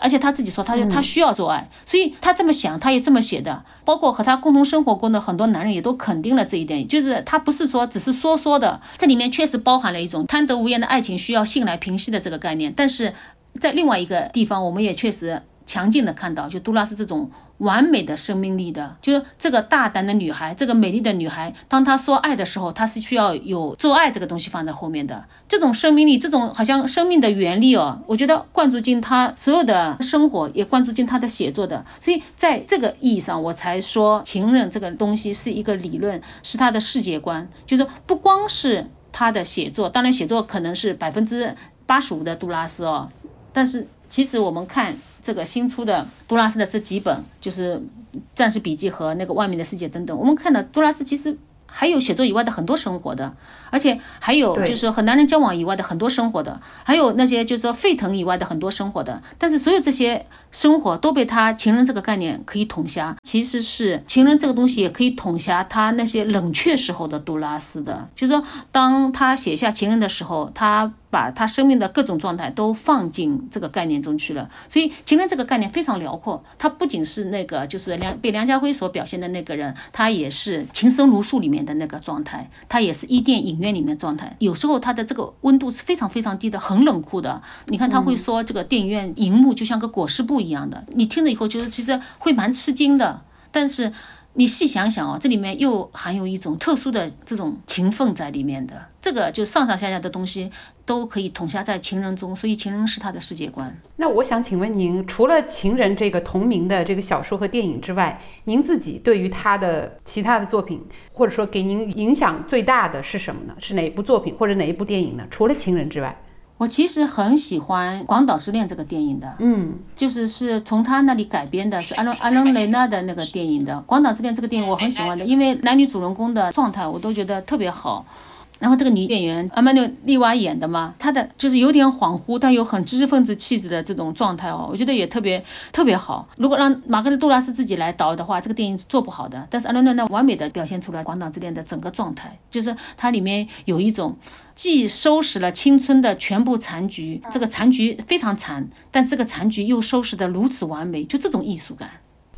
而且他自己说，他就他需要做爱，所以他这么想，他也这么写的。包括和他共同生活过的很多男人也都肯定了这一点，就是他不是说只是说说的，这里面确实包含了一种贪得无厌的爱情需要性来平息的这个概念。但是在另外一个地方，我们也确实。强劲的看到，就杜拉斯这种完美的生命力的，就是这个大胆的女孩，这个美丽的女孩，当她说爱的时候，她是需要有做爱这个东西放在后面的。这种生命力，这种好像生命的原力哦，我觉得灌注进她所有的生活，也灌注进她的写作的。所以在这个意义上，我才说情人这个东西是一个理论，是他的世界观，就是不光是他的写作，当然写作可能是百分之八十五的杜拉斯哦，但是其实我们看。这个新出的杜拉斯的这几本，就是《战士笔记》和那个《外面的世界》等等，我们看到杜拉斯其实还有写作以外的很多生活的。而且还有就是和男人交往以外的很多生活的，还有那些就是说沸腾以外的很多生活的，但是所有这些生活都被他情人这个概念可以统辖。其实是情人这个东西也可以统辖他那些冷却时候的杜拉斯的，就是说当他写下情人的时候，他把他生命的各种状态都放进这个概念中去了。所以情人这个概念非常辽阔，他不仅是那个就是梁被梁家辉所表现的那个人，他也是情深如诉里面的那个状态，他也是伊甸影。院里面的状态，有时候他的这个温度是非常非常低的，很冷酷的。你看他会说这个电影院荧幕就像个裹尸布一样的，你听了以后就是其实会蛮吃惊的。但是。你细想想哦，这里面又含有一种特殊的这种情分在里面的，这个就上上下下的东西都可以统辖在情人中，所以情人是他的世界观。那我想请问您，除了《情人》这个同名的这个小说和电影之外，您自己对于他的其他的作品，或者说给您影响最大的是什么呢？是哪一部作品或者哪一部电影呢？除了《情人》之外？我其实很喜欢《广岛之恋》这个电影的，嗯，就是是从他那里改编的，是阿伦阿伦雷纳的那个电影的《广岛之恋》这个电影我很喜欢的，因为男女主人公的状态我都觉得特别好。然后这个女演员阿曼纽利娃演的嘛，她的就是有点恍惚，但又很知识分子气质的这种状态哦，我觉得也特别特别好。如果让马格丽杜拉斯自己来导的话，这个电影是做不好的。但是阿伦那完美的表现出来《广岛之恋》的整个状态，就是它里面有一种既收拾了青春的全部残局，这个残局非常残，但是这个残局又收拾得如此完美，就这种艺术感，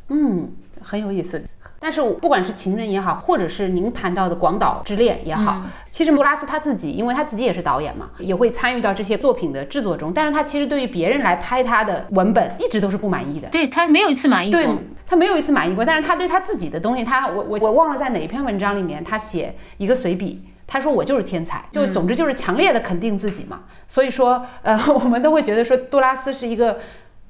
嗯，很有意思。但是不管是情人也好，或者是您谈到的广岛之恋也好，其实杜拉斯他自己，因为他自己也是导演嘛，也会参与到这些作品的制作中。但是他其实对于别人来拍他的文本，一直都是不满意的。对他没有一次满意过，他没有一次满意过。但是他对他自己的东西，他我我我忘了在哪一篇文章里面，他写一个随笔，他说我就是天才，就总之就是强烈的肯定自己嘛。所以说，呃，[laughs] 我们都会觉得说杜拉斯是一个。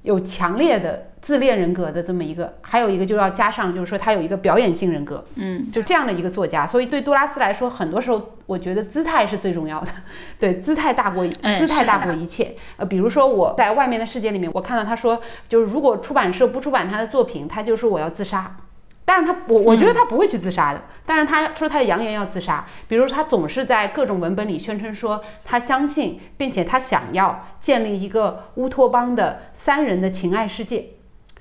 有强烈的自恋人格的这么一个，还有一个就要加上，就是说他有一个表演性人格，嗯，就这样的一个作家。所以对杜拉斯来说，很多时候我觉得姿态是最重要的，[laughs] 对，姿态大过姿态大过一切。呃，比如说我在外面的世界里面，我看到他说，就是如果出版社不出版他的作品，他就说我要自杀。但是他我我觉得他不会去自杀的，但是他说他扬言要自杀，比如他总是在各种文本里宣称说他相信，并且他想要建立一个乌托邦的三人的情爱世界，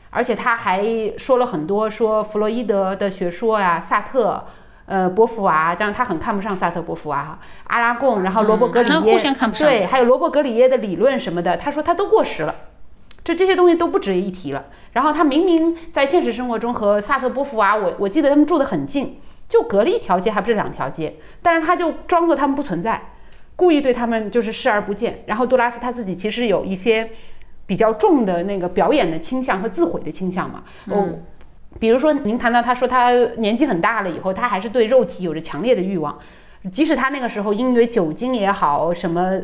而且他还说了很多说弗洛伊德的学说呀，萨特。呃，波伏娃，当然他很看不上萨特波伏娃哈，阿拉贡，然后罗伯格里耶，对，还有罗伯格里耶的理论什么的，他说他都过时了，这这些东西都不值一提了。然后他明明在现实生活中和萨特波夫啊，我我记得他们住得很近，就隔了一条街，还不是两条街，但是他就装作他们不存在，故意对他们就是视而不见。然后杜拉斯他自己其实有一些比较重的那个表演的倾向和自毁的倾向嘛，嗯。比如说，您谈到他说他年纪很大了以后，他还是对肉体有着强烈的欲望，即使他那个时候因为酒精也好，什么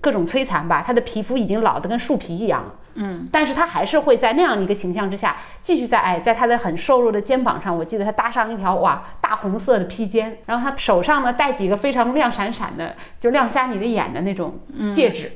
各种摧残吧，他的皮肤已经老得跟树皮一样了，嗯，但是他还是会在那样一个形象之下继续在哎，在他的很瘦弱的肩膀上，我记得他搭上一条哇大红色的披肩，然后他手上呢戴几个非常亮闪闪的，就亮瞎你的眼的那种戒指，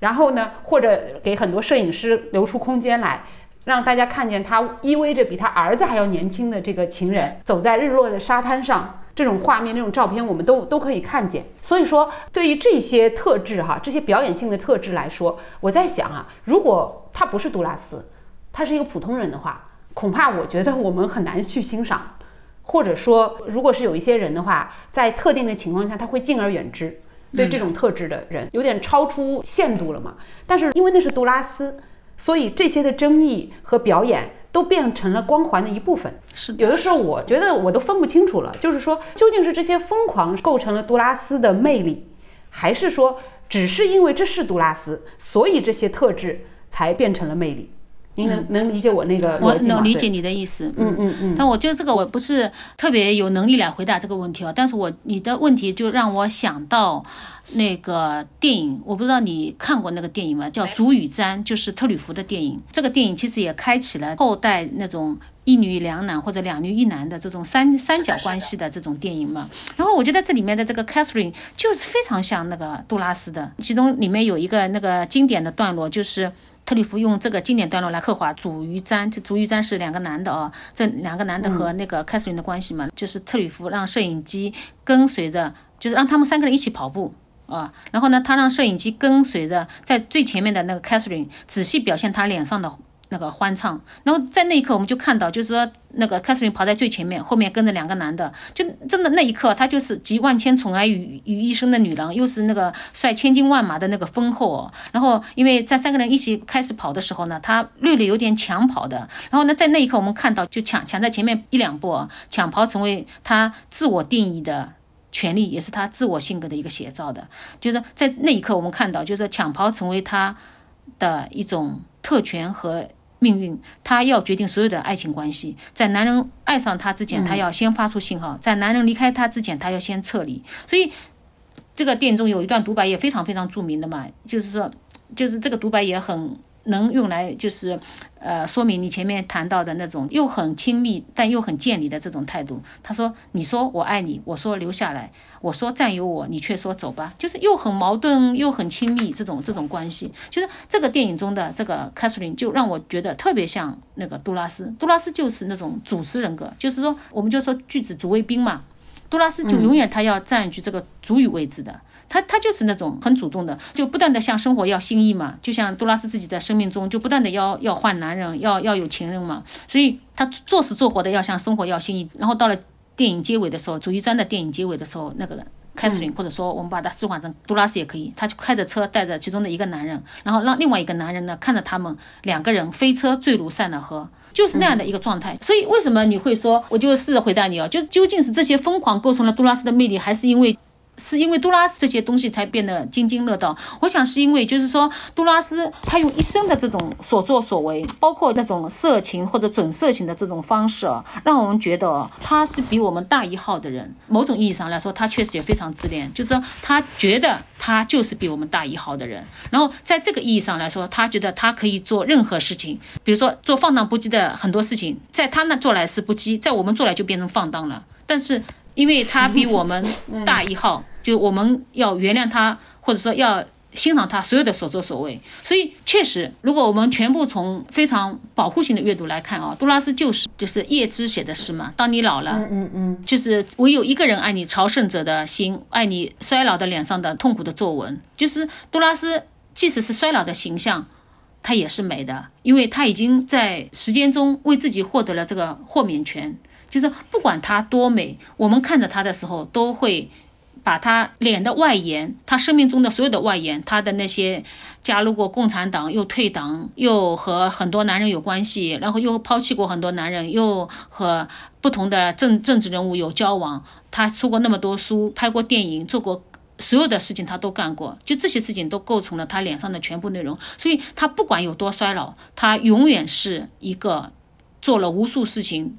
然后呢或者给很多摄影师留出空间来。让大家看见他依偎着比他儿子还要年轻的这个情人走在日落的沙滩上，这种画面、这种照片，我们都都可以看见。所以说，对于这些特质哈，这些表演性的特质来说，我在想啊，如果他不是杜拉斯，他是一个普通人的话，恐怕我觉得我们很难去欣赏，或者说，如果是有一些人的话，在特定的情况下，他会敬而远之。对这种特质的人，有点超出限度了嘛。但是因为那是杜拉斯。所以这些的争议和表演都变成了光环的一部分。是有的时候我觉得我都分不清楚了，就是说究竟是这些疯狂构成了杜拉斯的魅力，还是说只是因为这是杜拉斯，所以这些特质才变成了魅力？您能能理解我那个我能理解你的意思。嗯嗯嗯。但我觉得这个我不是特别有能力来回答这个问题啊。但是我你的问题就让我想到。那个电影，我不知道你看过那个电影吗？叫《足与瞻》，就是特吕弗的电影。这个电影其实也开启了后代那种一女两男或者两女一男的这种三三角关系的这种电影嘛。然后我觉得这里面的这个 Catherine 就是非常像那个杜拉斯的。其中里面有一个那个经典的段落，就是特里弗用这个经典段落来刻画主鱼瞻。这主鱼瞻是两个男的啊，这两个男的和那个 Catherine 的关系嘛，就是特里弗让摄影机跟随着，就是让他们三个人一起跑步。啊，然后呢，他让摄影机跟随着在最前面的那个 Catherine 仔细表现他脸上的那个欢唱，然后在那一刻我们就看到，就是说那个 Catherine 跑在最前面，后面跟着两个男的，就真的那一刻，她就是集万千宠爱于于一身的女郎，又是那个率千军万马的那个丰后。然后因为在三个人一起开始跑的时候呢，她略略有点抢跑的。然后呢，在那一刻我们看到，就抢抢在前面一两步，抢跑成为她自我定义的。权利也是他自我性格的一个写照的，就是在那一刻，我们看到，就是抢跑成为他的一种特权和命运。他要决定所有的爱情关系，在男人爱上他之前，他要先发出信号；在男人离开他之前，他要先撤离。所以，这个电影中有一段独白也非常非常著名的嘛，就是说，就是这个独白也很。能用来就是，呃，说明你前面谈到的那种又很亲密但又很见离的这种态度。他说：“你说我爱你，我说留下来，我说占有我，你却说走吧。”就是又很矛盾又很亲密这种这种关系。就是这个电影中的这个 Catherine 就让我觉得特别像那个杜拉斯。杜拉斯就是那种主持人格，就是说我们就说句子主谓宾嘛。杜拉斯就永远他要占据这个主语位置的。他他就是那种很主动的，就不断的向生活要心意嘛，就像杜拉斯自己在生命中就不断的要要换男人，要要有情人嘛，所以他做死做活的要向生活要心意。然后到了电影结尾的时候，主一章的电影结尾的时候，那个凯瑟琳或者说我们把它置换成杜拉斯也可以，他就开着车带着其中的一个男人，然后让另外一个男人呢看着他们两个人飞车坠入塞纳河，就是那样的一个状态。所以为什么你会说，我就试着回答你哦，就究竟是这些疯狂构成了杜拉斯的魅力，还是因为？是因为杜拉斯这些东西才变得津津乐道。我想是因为，就是说，杜拉斯他用一生的这种所作所为，包括那种色情或者准色情的这种方式，让我们觉得他是比我们大一号的人。某种意义上来说，他确实也非常自恋，就是说他觉得他就是比我们大一号的人。然后在这个意义上来说，他觉得他可以做任何事情，比如说做放荡不羁的很多事情，在他那做来是不羁，在我们做来就变成放荡了。但是。因为他比我们 [laughs] 大一号，就我们要原谅他，或者说要欣赏他所有的所作所为。所以确实，如果我们全部从非常保护性的阅读来看啊，杜拉斯就是就是叶芝写的诗嘛。当你老了，嗯嗯嗯，就是唯有一个人爱你朝圣者的心，爱你衰老的脸上的痛苦的皱纹。就是杜拉斯，即使是衰老的形象。它也是美的，因为他已经在时间中为自己获得了这个豁免权。就是不管他多美，我们看着他的时候，都会把他脸的外延，他生命中的所有的外延，他的那些加入过共产党，又退党，又和很多男人有关系，然后又抛弃过很多男人，又和不同的政政治人物有交往。他出过那么多书，拍过电影，做过。所有的事情他都干过，就这些事情都构成了他脸上的全部内容。所以，他不管有多衰老，他永远是一个做了无数事情，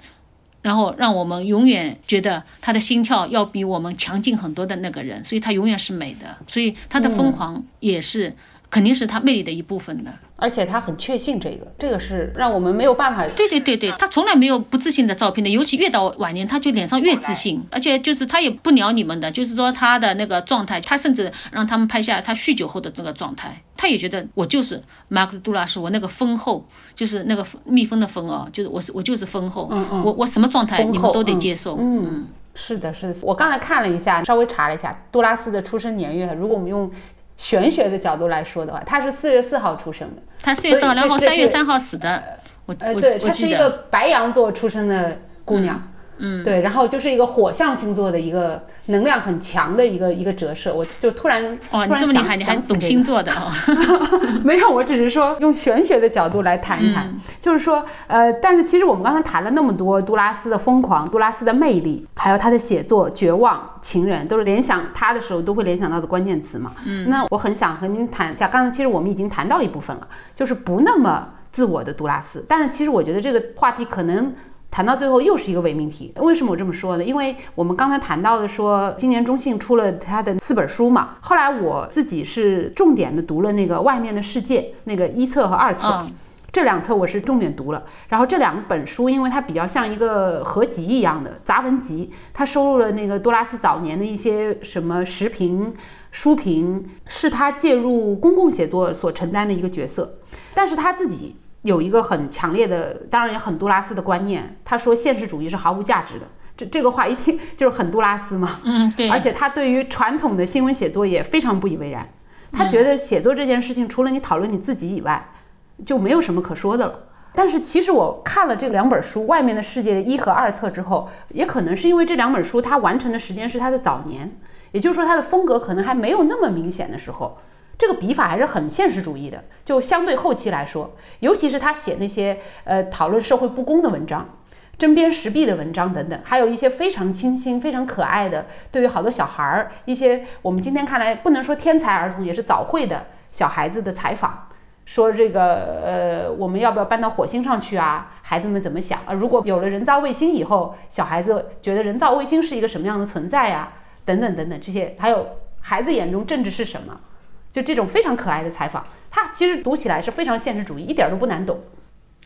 然后让我们永远觉得他的心跳要比我们强劲很多的那个人。所以他永远是美的。所以他的疯狂也是肯定是他魅力的一部分的。而且他很确信这个，这个是让我们没有办法。对对对对，他从来没有不自信的照片的，尤其越到晚年，他就脸上越自信，而且就是他也不鸟你们的，就是说他的那个状态，他甚至让他们拍下他酗酒后的这个状态，他也觉得我就是马克杜拉斯，我那个丰厚，就是那个蜜蜂的蜂哦，就是我是我就是丰厚，我我什么状态你们都得接受。嗯，是的，是的，我刚才看了一下，稍微查了一下杜拉斯的出生年月，如果我们用。玄学的角度来说的话，他是四月四号出生的，他四月四号，然后三月三号死的。我呃，对，她是一个白羊座出生的姑娘。嗯，对，然后就是一个火象星座的一个能量很强的一个一个折射，我就突然哦，你这么厉害，你还懂星座的啊？[laughs] 没有，我只是说用玄学的角度来谈一谈，就是说，呃，但是其实我们刚才谈了那么多杜拉斯的疯狂、杜拉斯的魅力，还有他的写作、绝望、情人，都是联想他的时候都会联想到的关键词嘛。嗯，那我很想和您谈一下，刚才其实我们已经谈到一部分了，就是不那么自我的杜拉斯，但是其实我觉得这个话题可能。谈到最后又是一个伪命题，为什么我这么说呢？因为我们刚才谈到的说，今年中信出了他的四本书嘛。后来我自己是重点的读了那个《外面的世界》那个一册和二册，这两册我是重点读了。然后这两本书，因为它比较像一个合集一样的杂文集，它收录了那个多拉斯早年的一些什么时评、书评，是他介入公共写作所承担的一个角色，但是他自己。有一个很强烈的，当然也很杜拉斯的观念。他说现实主义是毫无价值的。这这个话一听就是很杜拉斯嘛。[laughs] 嗯，对。而且他对于传统的新闻写作也非常不以为然。他觉得写作这件事情，除了你讨论你自己以外，就没有什么可说的了。但是其实我看了这两本书《外面的世界》的一和二册之后，也可能是因为这两本书他完成的时间是他的早年，也就是说他的风格可能还没有那么明显的时候。这个笔法还是很现实主义的，就相对后期来说，尤其是他写那些呃讨论社会不公的文章、针砭时弊的文章等等，还有一些非常清新、非常可爱的，对于好多小孩儿一些我们今天看来不能说天才儿童，也是早慧的小孩子的采访，说这个呃我们要不要搬到火星上去啊？孩子们怎么想啊？如果有了人造卫星以后，小孩子觉得人造卫星是一个什么样的存在呀？等等等等这些，还有孩子眼中政治是什么？就这种非常可爱的采访，他其实读起来是非常现实主义，一点都不难懂，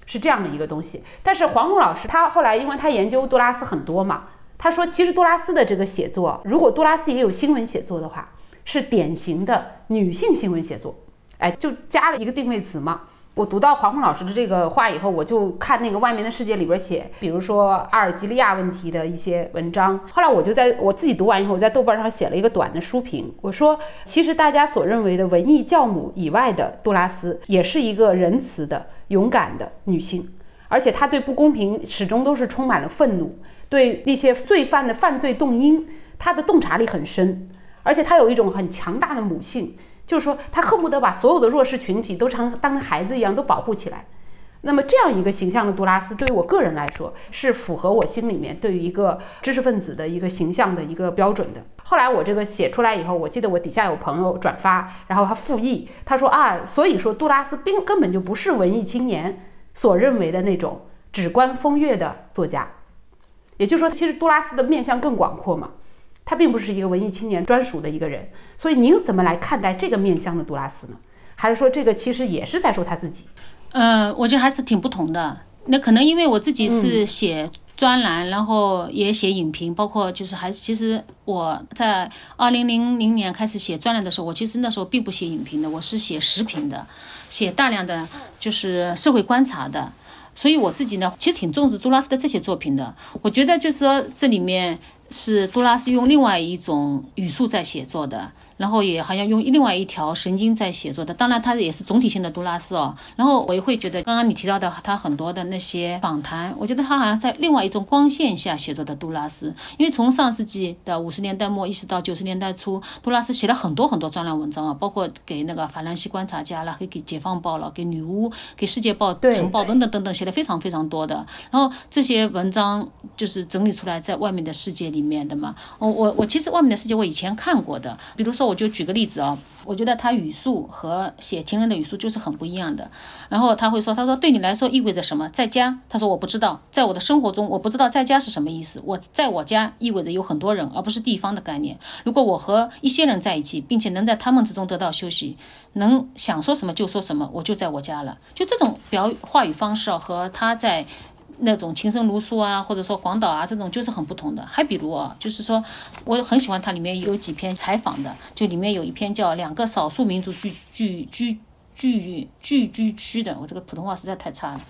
是这样的一个东西。但是黄宏老师他后来，因为他研究杜拉斯很多嘛，他说其实杜拉斯的这个写作，如果杜拉斯也有新闻写作的话，是典型的女性新闻写作，哎，就加了一个定位词嘛。我读到黄宏老师的这个话以后，我就看那个外面的世界里边写，比如说阿尔及利亚问题的一些文章。后来我就在我自己读完以后，我在豆瓣上写了一个短的书评。我说，其实大家所认为的文艺教母以外的杜拉斯，也是一个仁慈的、勇敢的女性，而且她对不公平始终都是充满了愤怒，对那些罪犯的犯罪动因，她的洞察力很深，而且她有一种很强大的母性。就是说，他恨不得把所有的弱势群体都当当孩子一样都保护起来。那么，这样一个形象的杜拉斯，对于我个人来说，是符合我心里面对于一个知识分子的一个形象的一个标准的。后来我这个写出来以后，我记得我底下有朋友转发，然后他附议，他说啊，所以说杜拉斯并根本就不是文艺青年所认为的那种只观风月的作家。也就是说，其实杜拉斯的面向更广阔嘛。他并不是一个文艺青年专属的一个人，所以您怎么来看待这个面相的杜拉斯呢？还是说这个其实也是在说他自己？呃，我觉得还是挺不同的。那可能因为我自己是写专栏，然后也写影评，包括就是还其实我在二零零零年开始写专栏的时候，我其实那时候并不写影评的，我是写时评的，写大量的就是社会观察的。所以我自己呢，其实挺重视杜拉斯的这些作品的。我觉得就是说，这里面是杜拉是用另外一种语速在写作的。然后也好像用另外一条神经在写作的，当然他也是总体性的杜拉斯哦。然后我也会觉得，刚刚你提到的他很多的那些访谈，我觉得他好像在另外一种光线下写作的杜拉斯。因为从上世纪的五十年代末一直到九十年代初，杜拉斯写了很多很多专栏文章啊，包括给那个法兰西观察家了，还给解放报了，给女巫，给世界报、晨报等等等等，写的非常非常多的。然后这些文章就是整理出来在外面的世界里面的嘛。我我我其实外面的世界我以前看过的，比如说。我就举个例子啊，我觉得他语速和写情人的语速就是很不一样的。然后他会说：“他说对你来说意味着什么？在家？”他说：“我不知道，在我的生活中，我不知道在家是什么意思。我在我家意味着有很多人，而不是地方的概念。如果我和一些人在一起，并且能在他们之中得到休息，能想说什么就说什么，我就在我家了。就这种表话语方式，和他在。”那种情深如诉啊，或者说广岛啊，这种就是很不同的。还比如啊，就是说，我很喜欢它里面有几篇采访的，就里面有一篇叫《两个少数民族聚聚聚聚聚居区》的，我这个普通话实在太差了。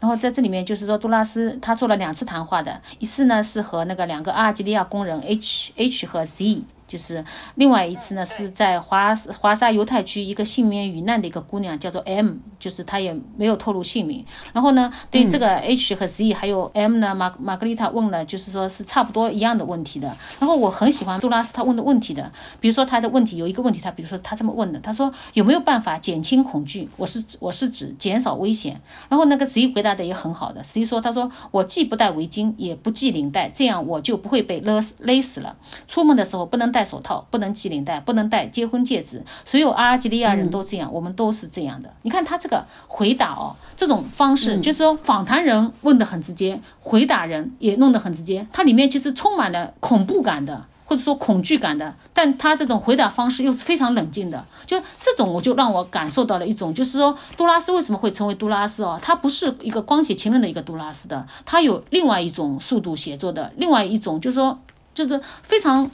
然后在这里面就是说，杜拉斯他做了两次谈话的，一次呢是和那个两个阿尔及利亚工人 H H 和 Z。就是另外一次呢，是在华华沙犹太区一个幸免于难的一个姑娘，叫做 M，就是她也没有透露姓名。然后呢，对这个 H 和 Z 还有 M 呢，玛玛格丽塔问了，就是说是差不多一样的问题的。然后我很喜欢杜拉斯他问的问题的，比如说他的问题有一个问题，他比如说他这么问的，他说有没有办法减轻恐惧？我是我是指减少危险。然后那个 Z 回答的也很好的，Z 说他说我既不戴围巾也不系领带，这样我就不会被勒勒死了。出门的时候不能戴。戴手套不能系领带，不能戴结婚戒指。所有阿尔及利亚人都这样，我们都是这样的。你看他这个回答哦，这种方式就是说，访谈人问的很直接，回答人也弄得很直接。它里面其实充满了恐怖感的，或者说恐惧感的，但他这种回答方式又是非常冷静的。就这种，我就让我感受到了一种，就是说，杜拉斯为什么会成为杜拉斯哦？他不是一个光写情人的一个杜拉斯的，他有另外一种速度写作的，另外一种就是说，就是非常。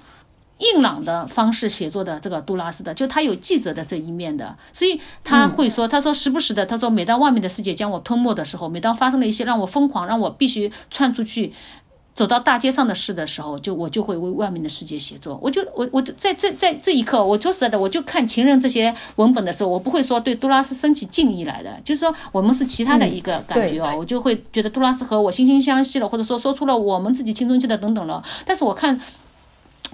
硬朗的方式写作的这个杜拉斯的，就他有记者的这一面的，所以他会说，他说时不时的，他说每当外面的世界将我吞没的时候，每当发生了一些让我疯狂、让我必须窜出去、走到大街上的事的时候，就我就会为外面的世界写作。我就我我在这在这一刻，我说实在的，我就看情人这些文本的时候，我不会说对杜拉斯升起敬意来的，就是说我们是其他的一个感觉哦，我就会觉得杜拉斯和我惺惺相惜了，或者说说出了我们自己青春期的等等了。但是我看。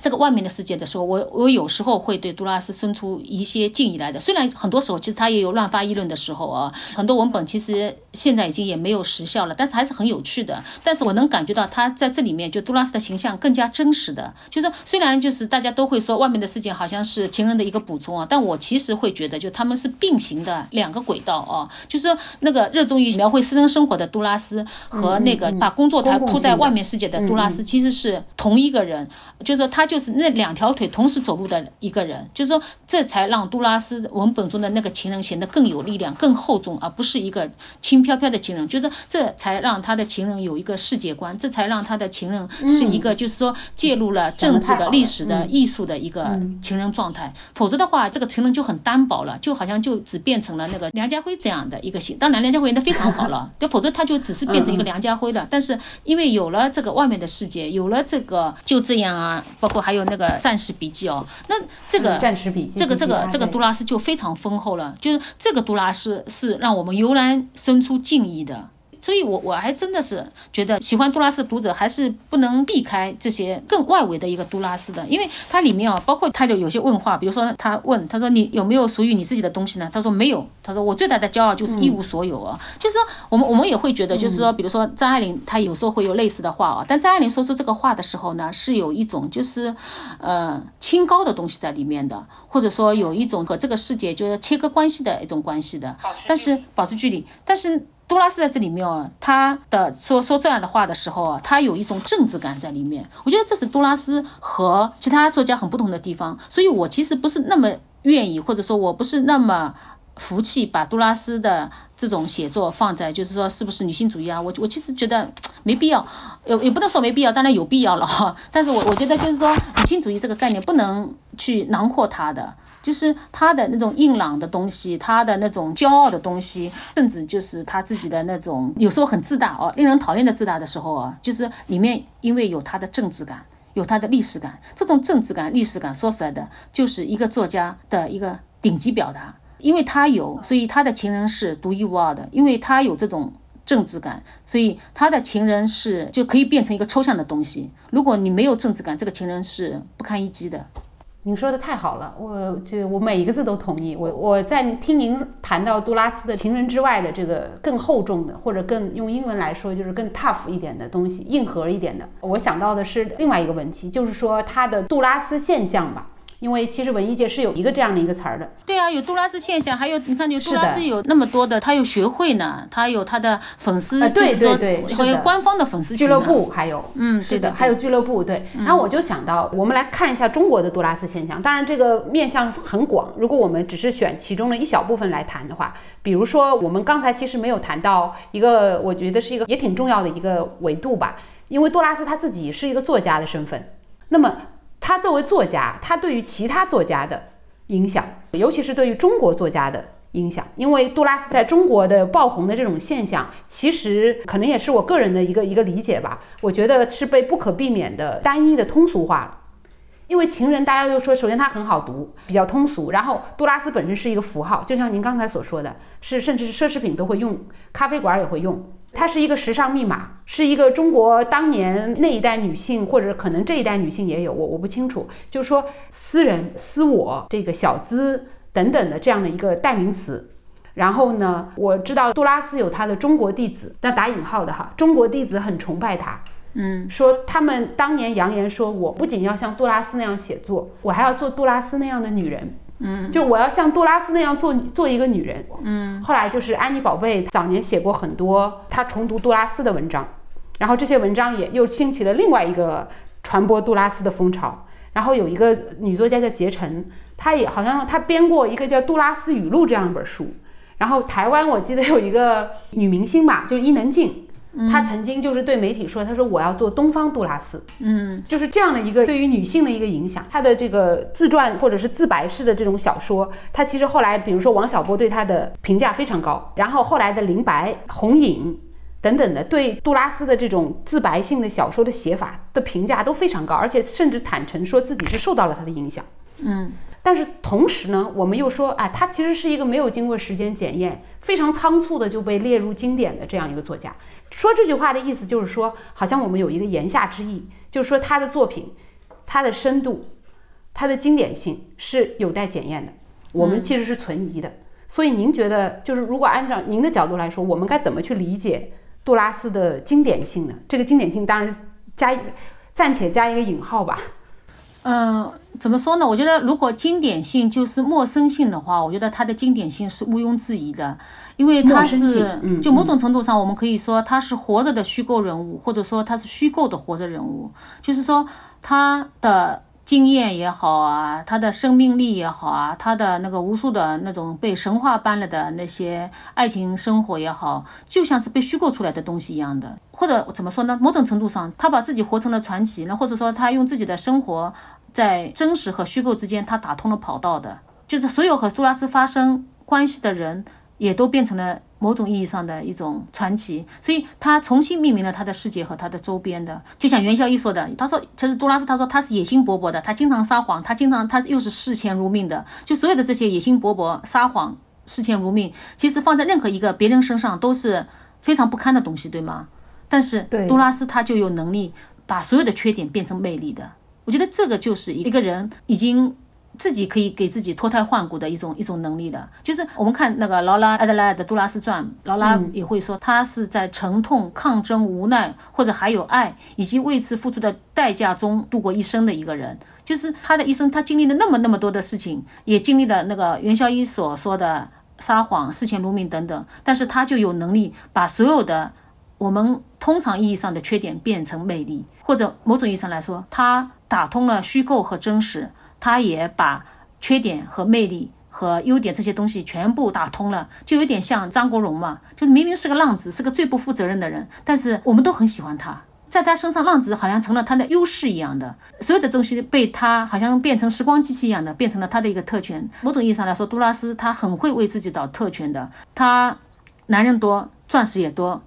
这个外面的世界的时候，我我有时候会对杜拉斯生出一些敬意来的。虽然很多时候其实他也有乱发议论的时候啊，很多文本其实现在已经也没有时效了，但是还是很有趣的。但是我能感觉到他在这里面，就杜拉斯的形象更加真实的。就是虽然就是大家都会说外面的世界好像是情人的一个补充啊，但我其实会觉得就他们是并行的两个轨道啊。就是那个热衷于描绘私人生活的杜拉斯和那个把工作台铺在外面世界的杜拉斯其实是同一个人，就是说他。就是那两条腿同时走路的一个人，就是说，这才让杜拉斯文本中的那个情人显得更有力量、更厚重，而不是一个轻飘飘的情人。就是这才让他的情人有一个世界观，这才让他的情人是一个，就是说介入了政治的、历史的、艺术的一个情人状态。否则的话，这个情人就很单薄了，就好像就只变成了那个梁家辉这样的一个形。当然，梁家辉演的非常好了，[laughs] 对，否则他就只是变成一个梁家辉了。但是因为有了这个外面的世界，有了这个就这样啊，包括。还有那个战士笔记哦，那这个战士笔记，这个这个这个杜拉斯就非常丰厚了，就是这个杜拉斯是让我们油然生出敬意的。所以，我我还真的是觉得喜欢杜拉斯的读者还是不能避开这些更外围的一个杜拉斯的，因为它里面啊，包括他的有些问话，比如说他问他说你有没有属于你自己的东西呢？他说没有，他说我最大的骄傲就是一无所有啊。就是说，我们我们也会觉得，就是说，比如说张爱玲，她有时候会有类似的话啊，但张爱玲说出这个话的时候呢，是有一种就是呃清高的东西在里面的，或者说有一种和这个世界就是切割关系的一种关系的，但是保持距离，但是。杜拉斯在这里面哦，他的说说这样的话的时候啊，他有一种政治感在里面。我觉得这是杜拉斯和其他作家很不同的地方。所以我其实不是那么愿意，或者说我不是那么服气，把杜拉斯的这种写作放在就是说是不是女性主义啊？我我其实觉得没必要，也也不能说没必要，当然有必要了哈。但是我我觉得就是说，女性主义这个概念不能去囊括它的，就是他的那种硬朗的东西，他的那种骄傲的东西，甚至就是他自己的那种有时候很自大哦，令人讨厌的自大的时候啊，就是里面因为有他的政治感，有他的历史感，这种政治感、历史感，说实在的，就是一个作家的一个顶级表达。因为他有，所以他的情人是独一无二的。因为他有这种政治感，所以他的情人是就可以变成一个抽象的东西。如果你没有政治感，这个情人是不堪一击的。您说的太好了，我就我每一个字都同意。我我在听您谈到杜拉斯的情人之外的这个更厚重的，或者更用英文来说就是更 tough 一点的东西，硬核一点的。我想到的是另外一个问题，就是说他的杜拉斯现象吧。因为其实文艺界是有一个这样的一个词儿的，对啊，有杜拉斯现象，还有你看，有杜拉斯有那么多的，他有学会呢，他有他的粉丝，对对对，还有官方的粉丝俱乐部，还有，嗯，是的，还有俱乐部，对。然后我就想到，我们来看一下中国的杜拉斯现象，当然这个面向很广，如果我们只是选其中的一小部分来谈的话，比如说我们刚才其实没有谈到一个，我觉得是一个也挺重要的一个维度吧，因为杜拉斯他自己是一个作家的身份，那么。他作为作家，他对于其他作家的影响，尤其是对于中国作家的影响，因为杜拉斯在中国的爆红的这种现象，其实可能也是我个人的一个一个理解吧。我觉得是被不可避免的单一的通俗化了。因为情人，大家都说，首先它很好读，比较通俗，然后杜拉斯本身是一个符号，就像您刚才所说的，是甚至是奢侈品都会用，咖啡馆也会用。它是一个时尚密码，是一个中国当年那一代女性，或者可能这一代女性也有，我我不清楚。就是说，私人、私我、这个小资等等的这样的一个代名词。然后呢，我知道杜拉斯有他的中国弟子，那打引号的哈，中国弟子很崇拜他，嗯，说他们当年扬言说，我不仅要像杜拉斯那样写作，我还要做杜拉斯那样的女人。嗯，就我要像杜拉斯那样做做一个女人。嗯，后来就是安妮宝贝早年写过很多她重读杜拉斯的文章，然后这些文章也又兴起了另外一个传播杜拉斯的风潮。然后有一个女作家叫杰晨，她也好像她编过一个叫《杜拉斯语录》这样一本书。然后台湾我记得有一个女明星吧，就是伊能静。她曾经就是对媒体说：“她说我要做东方杜拉斯。”嗯，就是这样的一个对于女性的一个影响。她的这个自传或者是自白式的这种小说，她其实后来，比如说王小波对她的评价非常高，然后后来的林白、红影等等的对杜拉斯的这种自白性的小说的写法的评价都非常高，而且甚至坦诚说自己是受到了他的影响。嗯。但是同时呢，我们又说，啊，他其实是一个没有经过时间检验、非常仓促的就被列入经典的这样一个作家。说这句话的意思就是说，好像我们有一个言下之意，就是说他的作品、他的深度、他的经典性是有待检验的。我们其实是存疑的。所以您觉得，就是如果按照您的角度来说，我们该怎么去理解杜拉斯的经典性呢？这个经典性当然加暂且加一个引号吧。嗯，怎么说呢？我觉得如果经典性就是陌生性的话，我觉得它的经典性是毋庸置疑的，因为他是就某种程度上，我们可以说他是活着的虚构人物，或者说他是虚构的活着人物，就是说他的。经验也好啊，他的生命力也好啊，他的那个无数的那种被神话般了的那些爱情生活也好，就像是被虚构出来的东西一样的。或者怎么说呢？某种程度上，他把自己活成了传奇，那或者说他用自己的生活在真实和虚构之间，他打通了跑道的，就是所有和杜拉斯发生关系的人。也都变成了某种意义上的一种传奇，所以他重新命名了他的世界和他的周边的，就像袁孝一说的，他说其实杜拉斯他说他是野心勃勃的，他经常撒谎，他经常他又是视钱如命的，就所有的这些野心勃勃、撒谎、视钱如命，其实放在任何一个别人身上都是非常不堪的东西，对吗？但是杜拉斯他就有能力把所有的缺点变成魅力的，我觉得这个就是一个人已经。自己可以给自己脱胎换骨的一种一种能力的，就是我们看那个劳拉·埃德莱的《杜拉斯传》，劳拉也会说，她是在沉痛、抗争、无奈，或者还有爱，以及为此付出的代价中度过一生的一个人。就是他的一生，他经历了那么那么多的事情，也经历了那个袁孝一所说的撒谎、视钱如命等等，但是他就有能力把所有的我们通常意义上的缺点变成魅力，或者某种意义上来说，他打通了虚构和真实。他也把缺点和魅力和优点这些东西全部打通了，就有点像张国荣嘛，就是明明是个浪子，是个最不负责任的人，但是我们都很喜欢他，在他身上，浪子好像成了他的优势一样的，所有的东西被他好像变成时光机器一样的，变成了他的一个特权。某种意义上来说，杜拉斯他很会为自己找特权的，他男人多，钻石也多。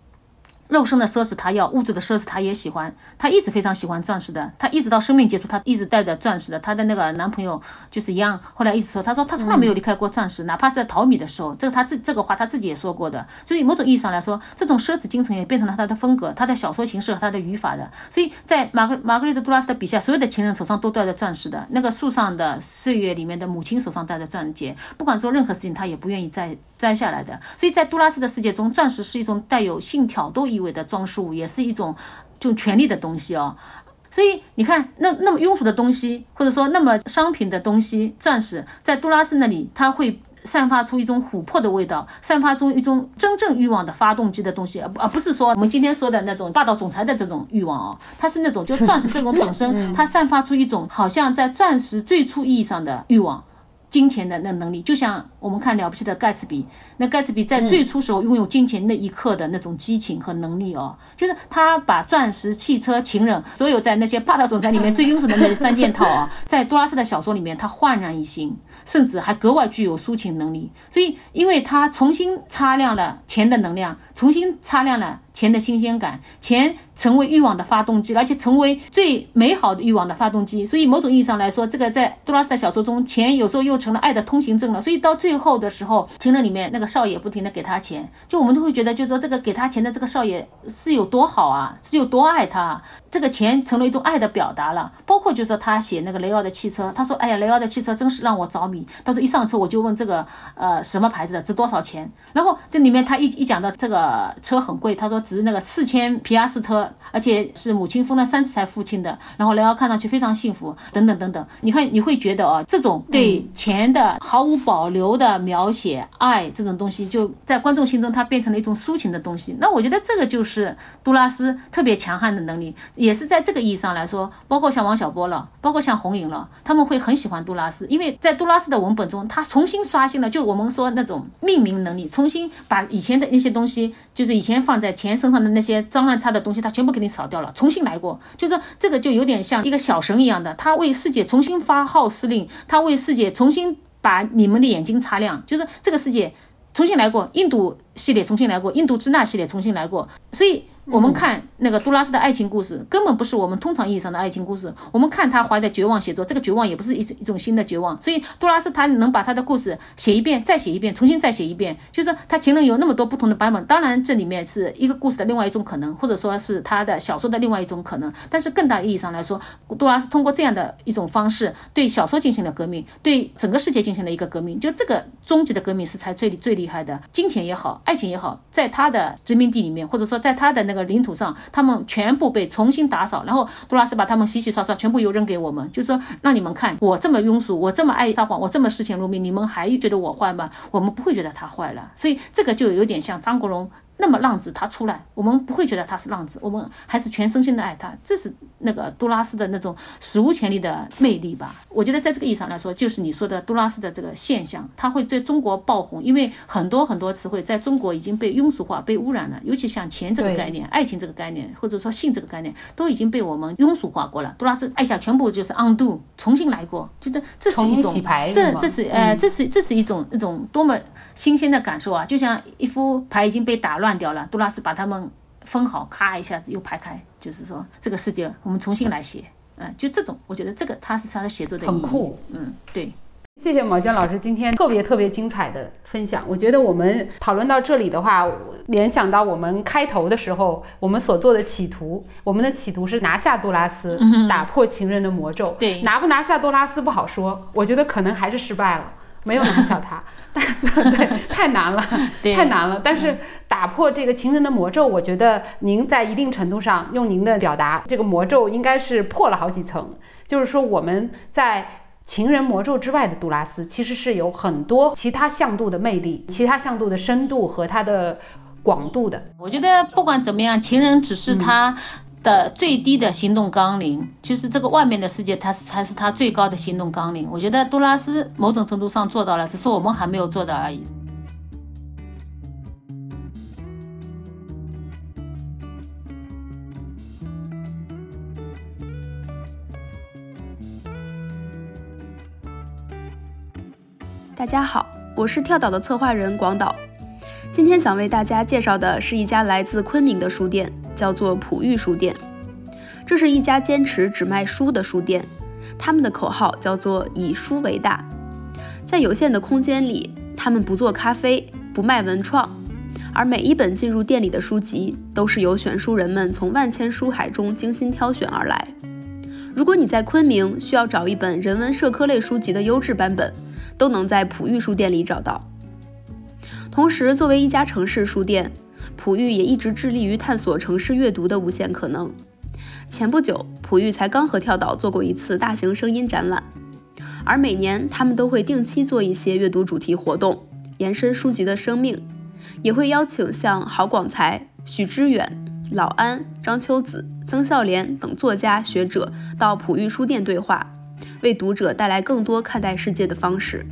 肉身的奢侈他要，物质的奢侈他也喜欢。他一直非常喜欢钻石的，他一直到生命结束，他一直带着钻石的。他的那个男朋友就是一样，后来一直说，他说他从来没有离开过钻石，哪怕是在淘米的时候，这个他自这个话他自己也说过的。所以某种意义上来说，这种奢侈精神也变成了他的风格，他的小说形式和他的语法的。所以在玛格玛格丽特·杜拉斯的笔下，所有的情人手上都戴着钻石的，那个树上的岁月里面的母亲手上戴着钻戒，不管做任何事情，他也不愿意摘摘下来的。所以在杜拉斯的世界中，钻石是一种带有性挑逗意味的装饰物。也是一种就权力的东西哦，所以你看那那么庸俗的东西，或者说那么商品的东西，钻石在杜拉斯那里，它会散发出一种琥珀的味道，散发出一种真正欲望的发动机的东西，而而不是说我们今天说的那种霸道总裁的这种欲望哦，它是那种就钻石这种本身，它散发出一种好像在钻石最初意义上的欲望。金钱的那能力，就像我们看了不起的盖茨比，那盖茨比在最初时候拥有金钱那一刻的那种激情和能力哦，就是他把钻石、汽车、情人，所有在那些霸道总裁里面最庸俗的那三件套啊，[laughs] 在多拉斯的小说里面，他焕然一新，甚至还格外具有抒情能力。所以，因为他重新擦亮了钱的能量，重新擦亮了。钱的新鲜感，钱成为欲望的发动机，而且成为最美好的欲望的发动机。所以某种意义上来说，这个在杜拉斯的小说中，钱有时候又成了爱的通行证了。所以到最后的时候，情人里面那个少爷不停的给他钱，就我们都会觉得，就是说这个给他钱的这个少爷是有多好啊，是有多爱他。这个钱成了一种爱的表达了。包括就是说他写那个雷奥的汽车，他说：“哎呀，雷奥的汽车真是让我着迷。”他说一上车我就问这个呃什么牌子的，值多少钱。然后这里面他一一讲到这个车很贵，他说。值那个四千皮亚斯特，而且是母亲分了三次才付清的。然后雷奥看上去非常幸福，等等等等。你看，你会觉得哦，这种对钱的毫无保留的描写，爱这种东西，就在观众心中，它变成了一种抒情的东西。那我觉得这个就是杜拉斯特别强悍的能力，也是在这个意义上来说，包括像王小波了，包括像红影了，他们会很喜欢杜拉斯，因为在杜拉斯的文本中，他重新刷新了，就我们说那种命名能力，重新把以前的那些东西，就是以前放在前。身上的那些脏乱差的东西，他全部给你扫掉了，重新来过。就是，这个就有点像一个小神一样的，他为世界重新发号施令，他为世界重新把你们的眼睛擦亮，就是这个世界重新来过，印度系列重新来过，印度支那系列重新来过，所以。我们看那个杜拉斯的爱情故事，根本不是我们通常意义上的爱情故事。我们看他怀着绝望写作，这个绝望也不是一一种新的绝望。所以杜拉斯他能把他的故事写一遍，再写一遍，重新再写一遍，就是他情人有那么多不同的版本。当然，这里面是一个故事的另外一种可能，或者说是他的小说的另外一种可能。但是更大意义上来说，杜拉斯通过这样的一种方式，对小说进行了革命，对整个世界进行了一个革命。就这个终极的革命是才最最厉害的。金钱也好，爱情也好，在他的殖民地里面，或者说在他的那。那个领土上，他们全部被重新打扫，然后杜拉斯把他们洗洗刷刷，全部又扔给我们，就是说让你们看，我这么庸俗，我这么爱撒谎，我这么视钱如命，你们还觉得我坏吗？我们不会觉得他坏了，所以这个就有点像张国荣。那么浪子他出来，我们不会觉得他是浪子，我们还是全身心的爱他，这是那个杜拉斯的那种史无前例的魅力吧？我觉得在这个意义上来说，就是你说的杜拉斯的这个现象，他会在中国爆红，因为很多很多词汇在中国已经被庸俗化、被污染了，尤其像钱这个概念、爱情这个概念，或者说性这个概念，都已经被我们庸俗化过了。杜拉斯爱下全部就是 undo，重新来过，觉得这是一种这这是呃这是这是一种一种多么新鲜的感受啊！就像一副牌已经被打。乱掉了，杜拉斯把他们分好，咔一下子又排开，就是说这个世界我们重新来写，嗯，就这种，我觉得这个他是他的写作的很酷，嗯，对。谢谢毛尖老师今天特别特别精彩的分享。我觉得我们讨论到这里的话，联想到我们开头的时候我们所做的企图，我们的企图是拿下杜拉斯，打破情人的魔咒。对，拿不拿下杜拉斯不好说，我觉得可能还是失败了。没有拿下他，但 [laughs] 对太难了，太难了。但是打破这个情人的魔咒，我觉得您在一定程度上用您的表达，这个魔咒应该是破了好几层。就是说我们在情人魔咒之外的杜拉斯，其实是有很多其他向度的魅力、其他向度的深度和它的广度的。我觉得不管怎么样，情人只是他。的最低的行动纲领。其实这个外面的世界，它才是它最高的行动纲领。我觉得杜拉斯某种程度上做到了，只是我们还没有做到而已。大家好，我是跳岛的策划人广岛。今天想为大家介绍的是一家来自昆明的书店，叫做普玉书店。这是一家坚持只卖书的书店，他们的口号叫做“以书为大”。在有限的空间里，他们不做咖啡，不卖文创，而每一本进入店里的书籍，都是由选书人们从万千书海中精心挑选而来。如果你在昆明需要找一本人文社科类书籍的优质版本，都能在普玉书店里找到。同时，作为一家城市书店，普玉也一直致力于探索城市阅读的无限可能。前不久，普玉才刚和跳岛做过一次大型声音展览，而每年他们都会定期做一些阅读主题活动，延伸书籍的生命，也会邀请像郝广才、许知远、老安、张秋子、曾孝濂等作家学者到普玉书店对话。为读者带来更多看待世界的方式。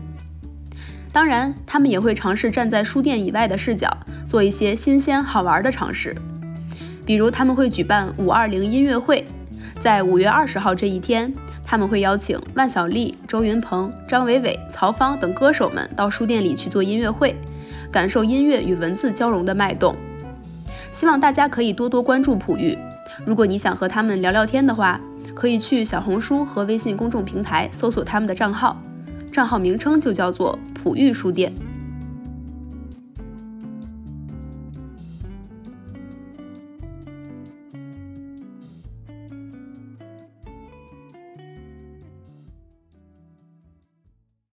当然，他们也会尝试站在书店以外的视角，做一些新鲜好玩的尝试。比如，他们会举办五二零音乐会，在五月二十号这一天，他们会邀请万晓利、周云鹏、张伟伟、曹芳等歌手们到书店里去做音乐会，感受音乐与文字交融的脉动。希望大家可以多多关注普玉。如果你想和他们聊聊天的话，可以去小红书和微信公众平台搜索他们的账号，账号名称就叫做“普玉书店”。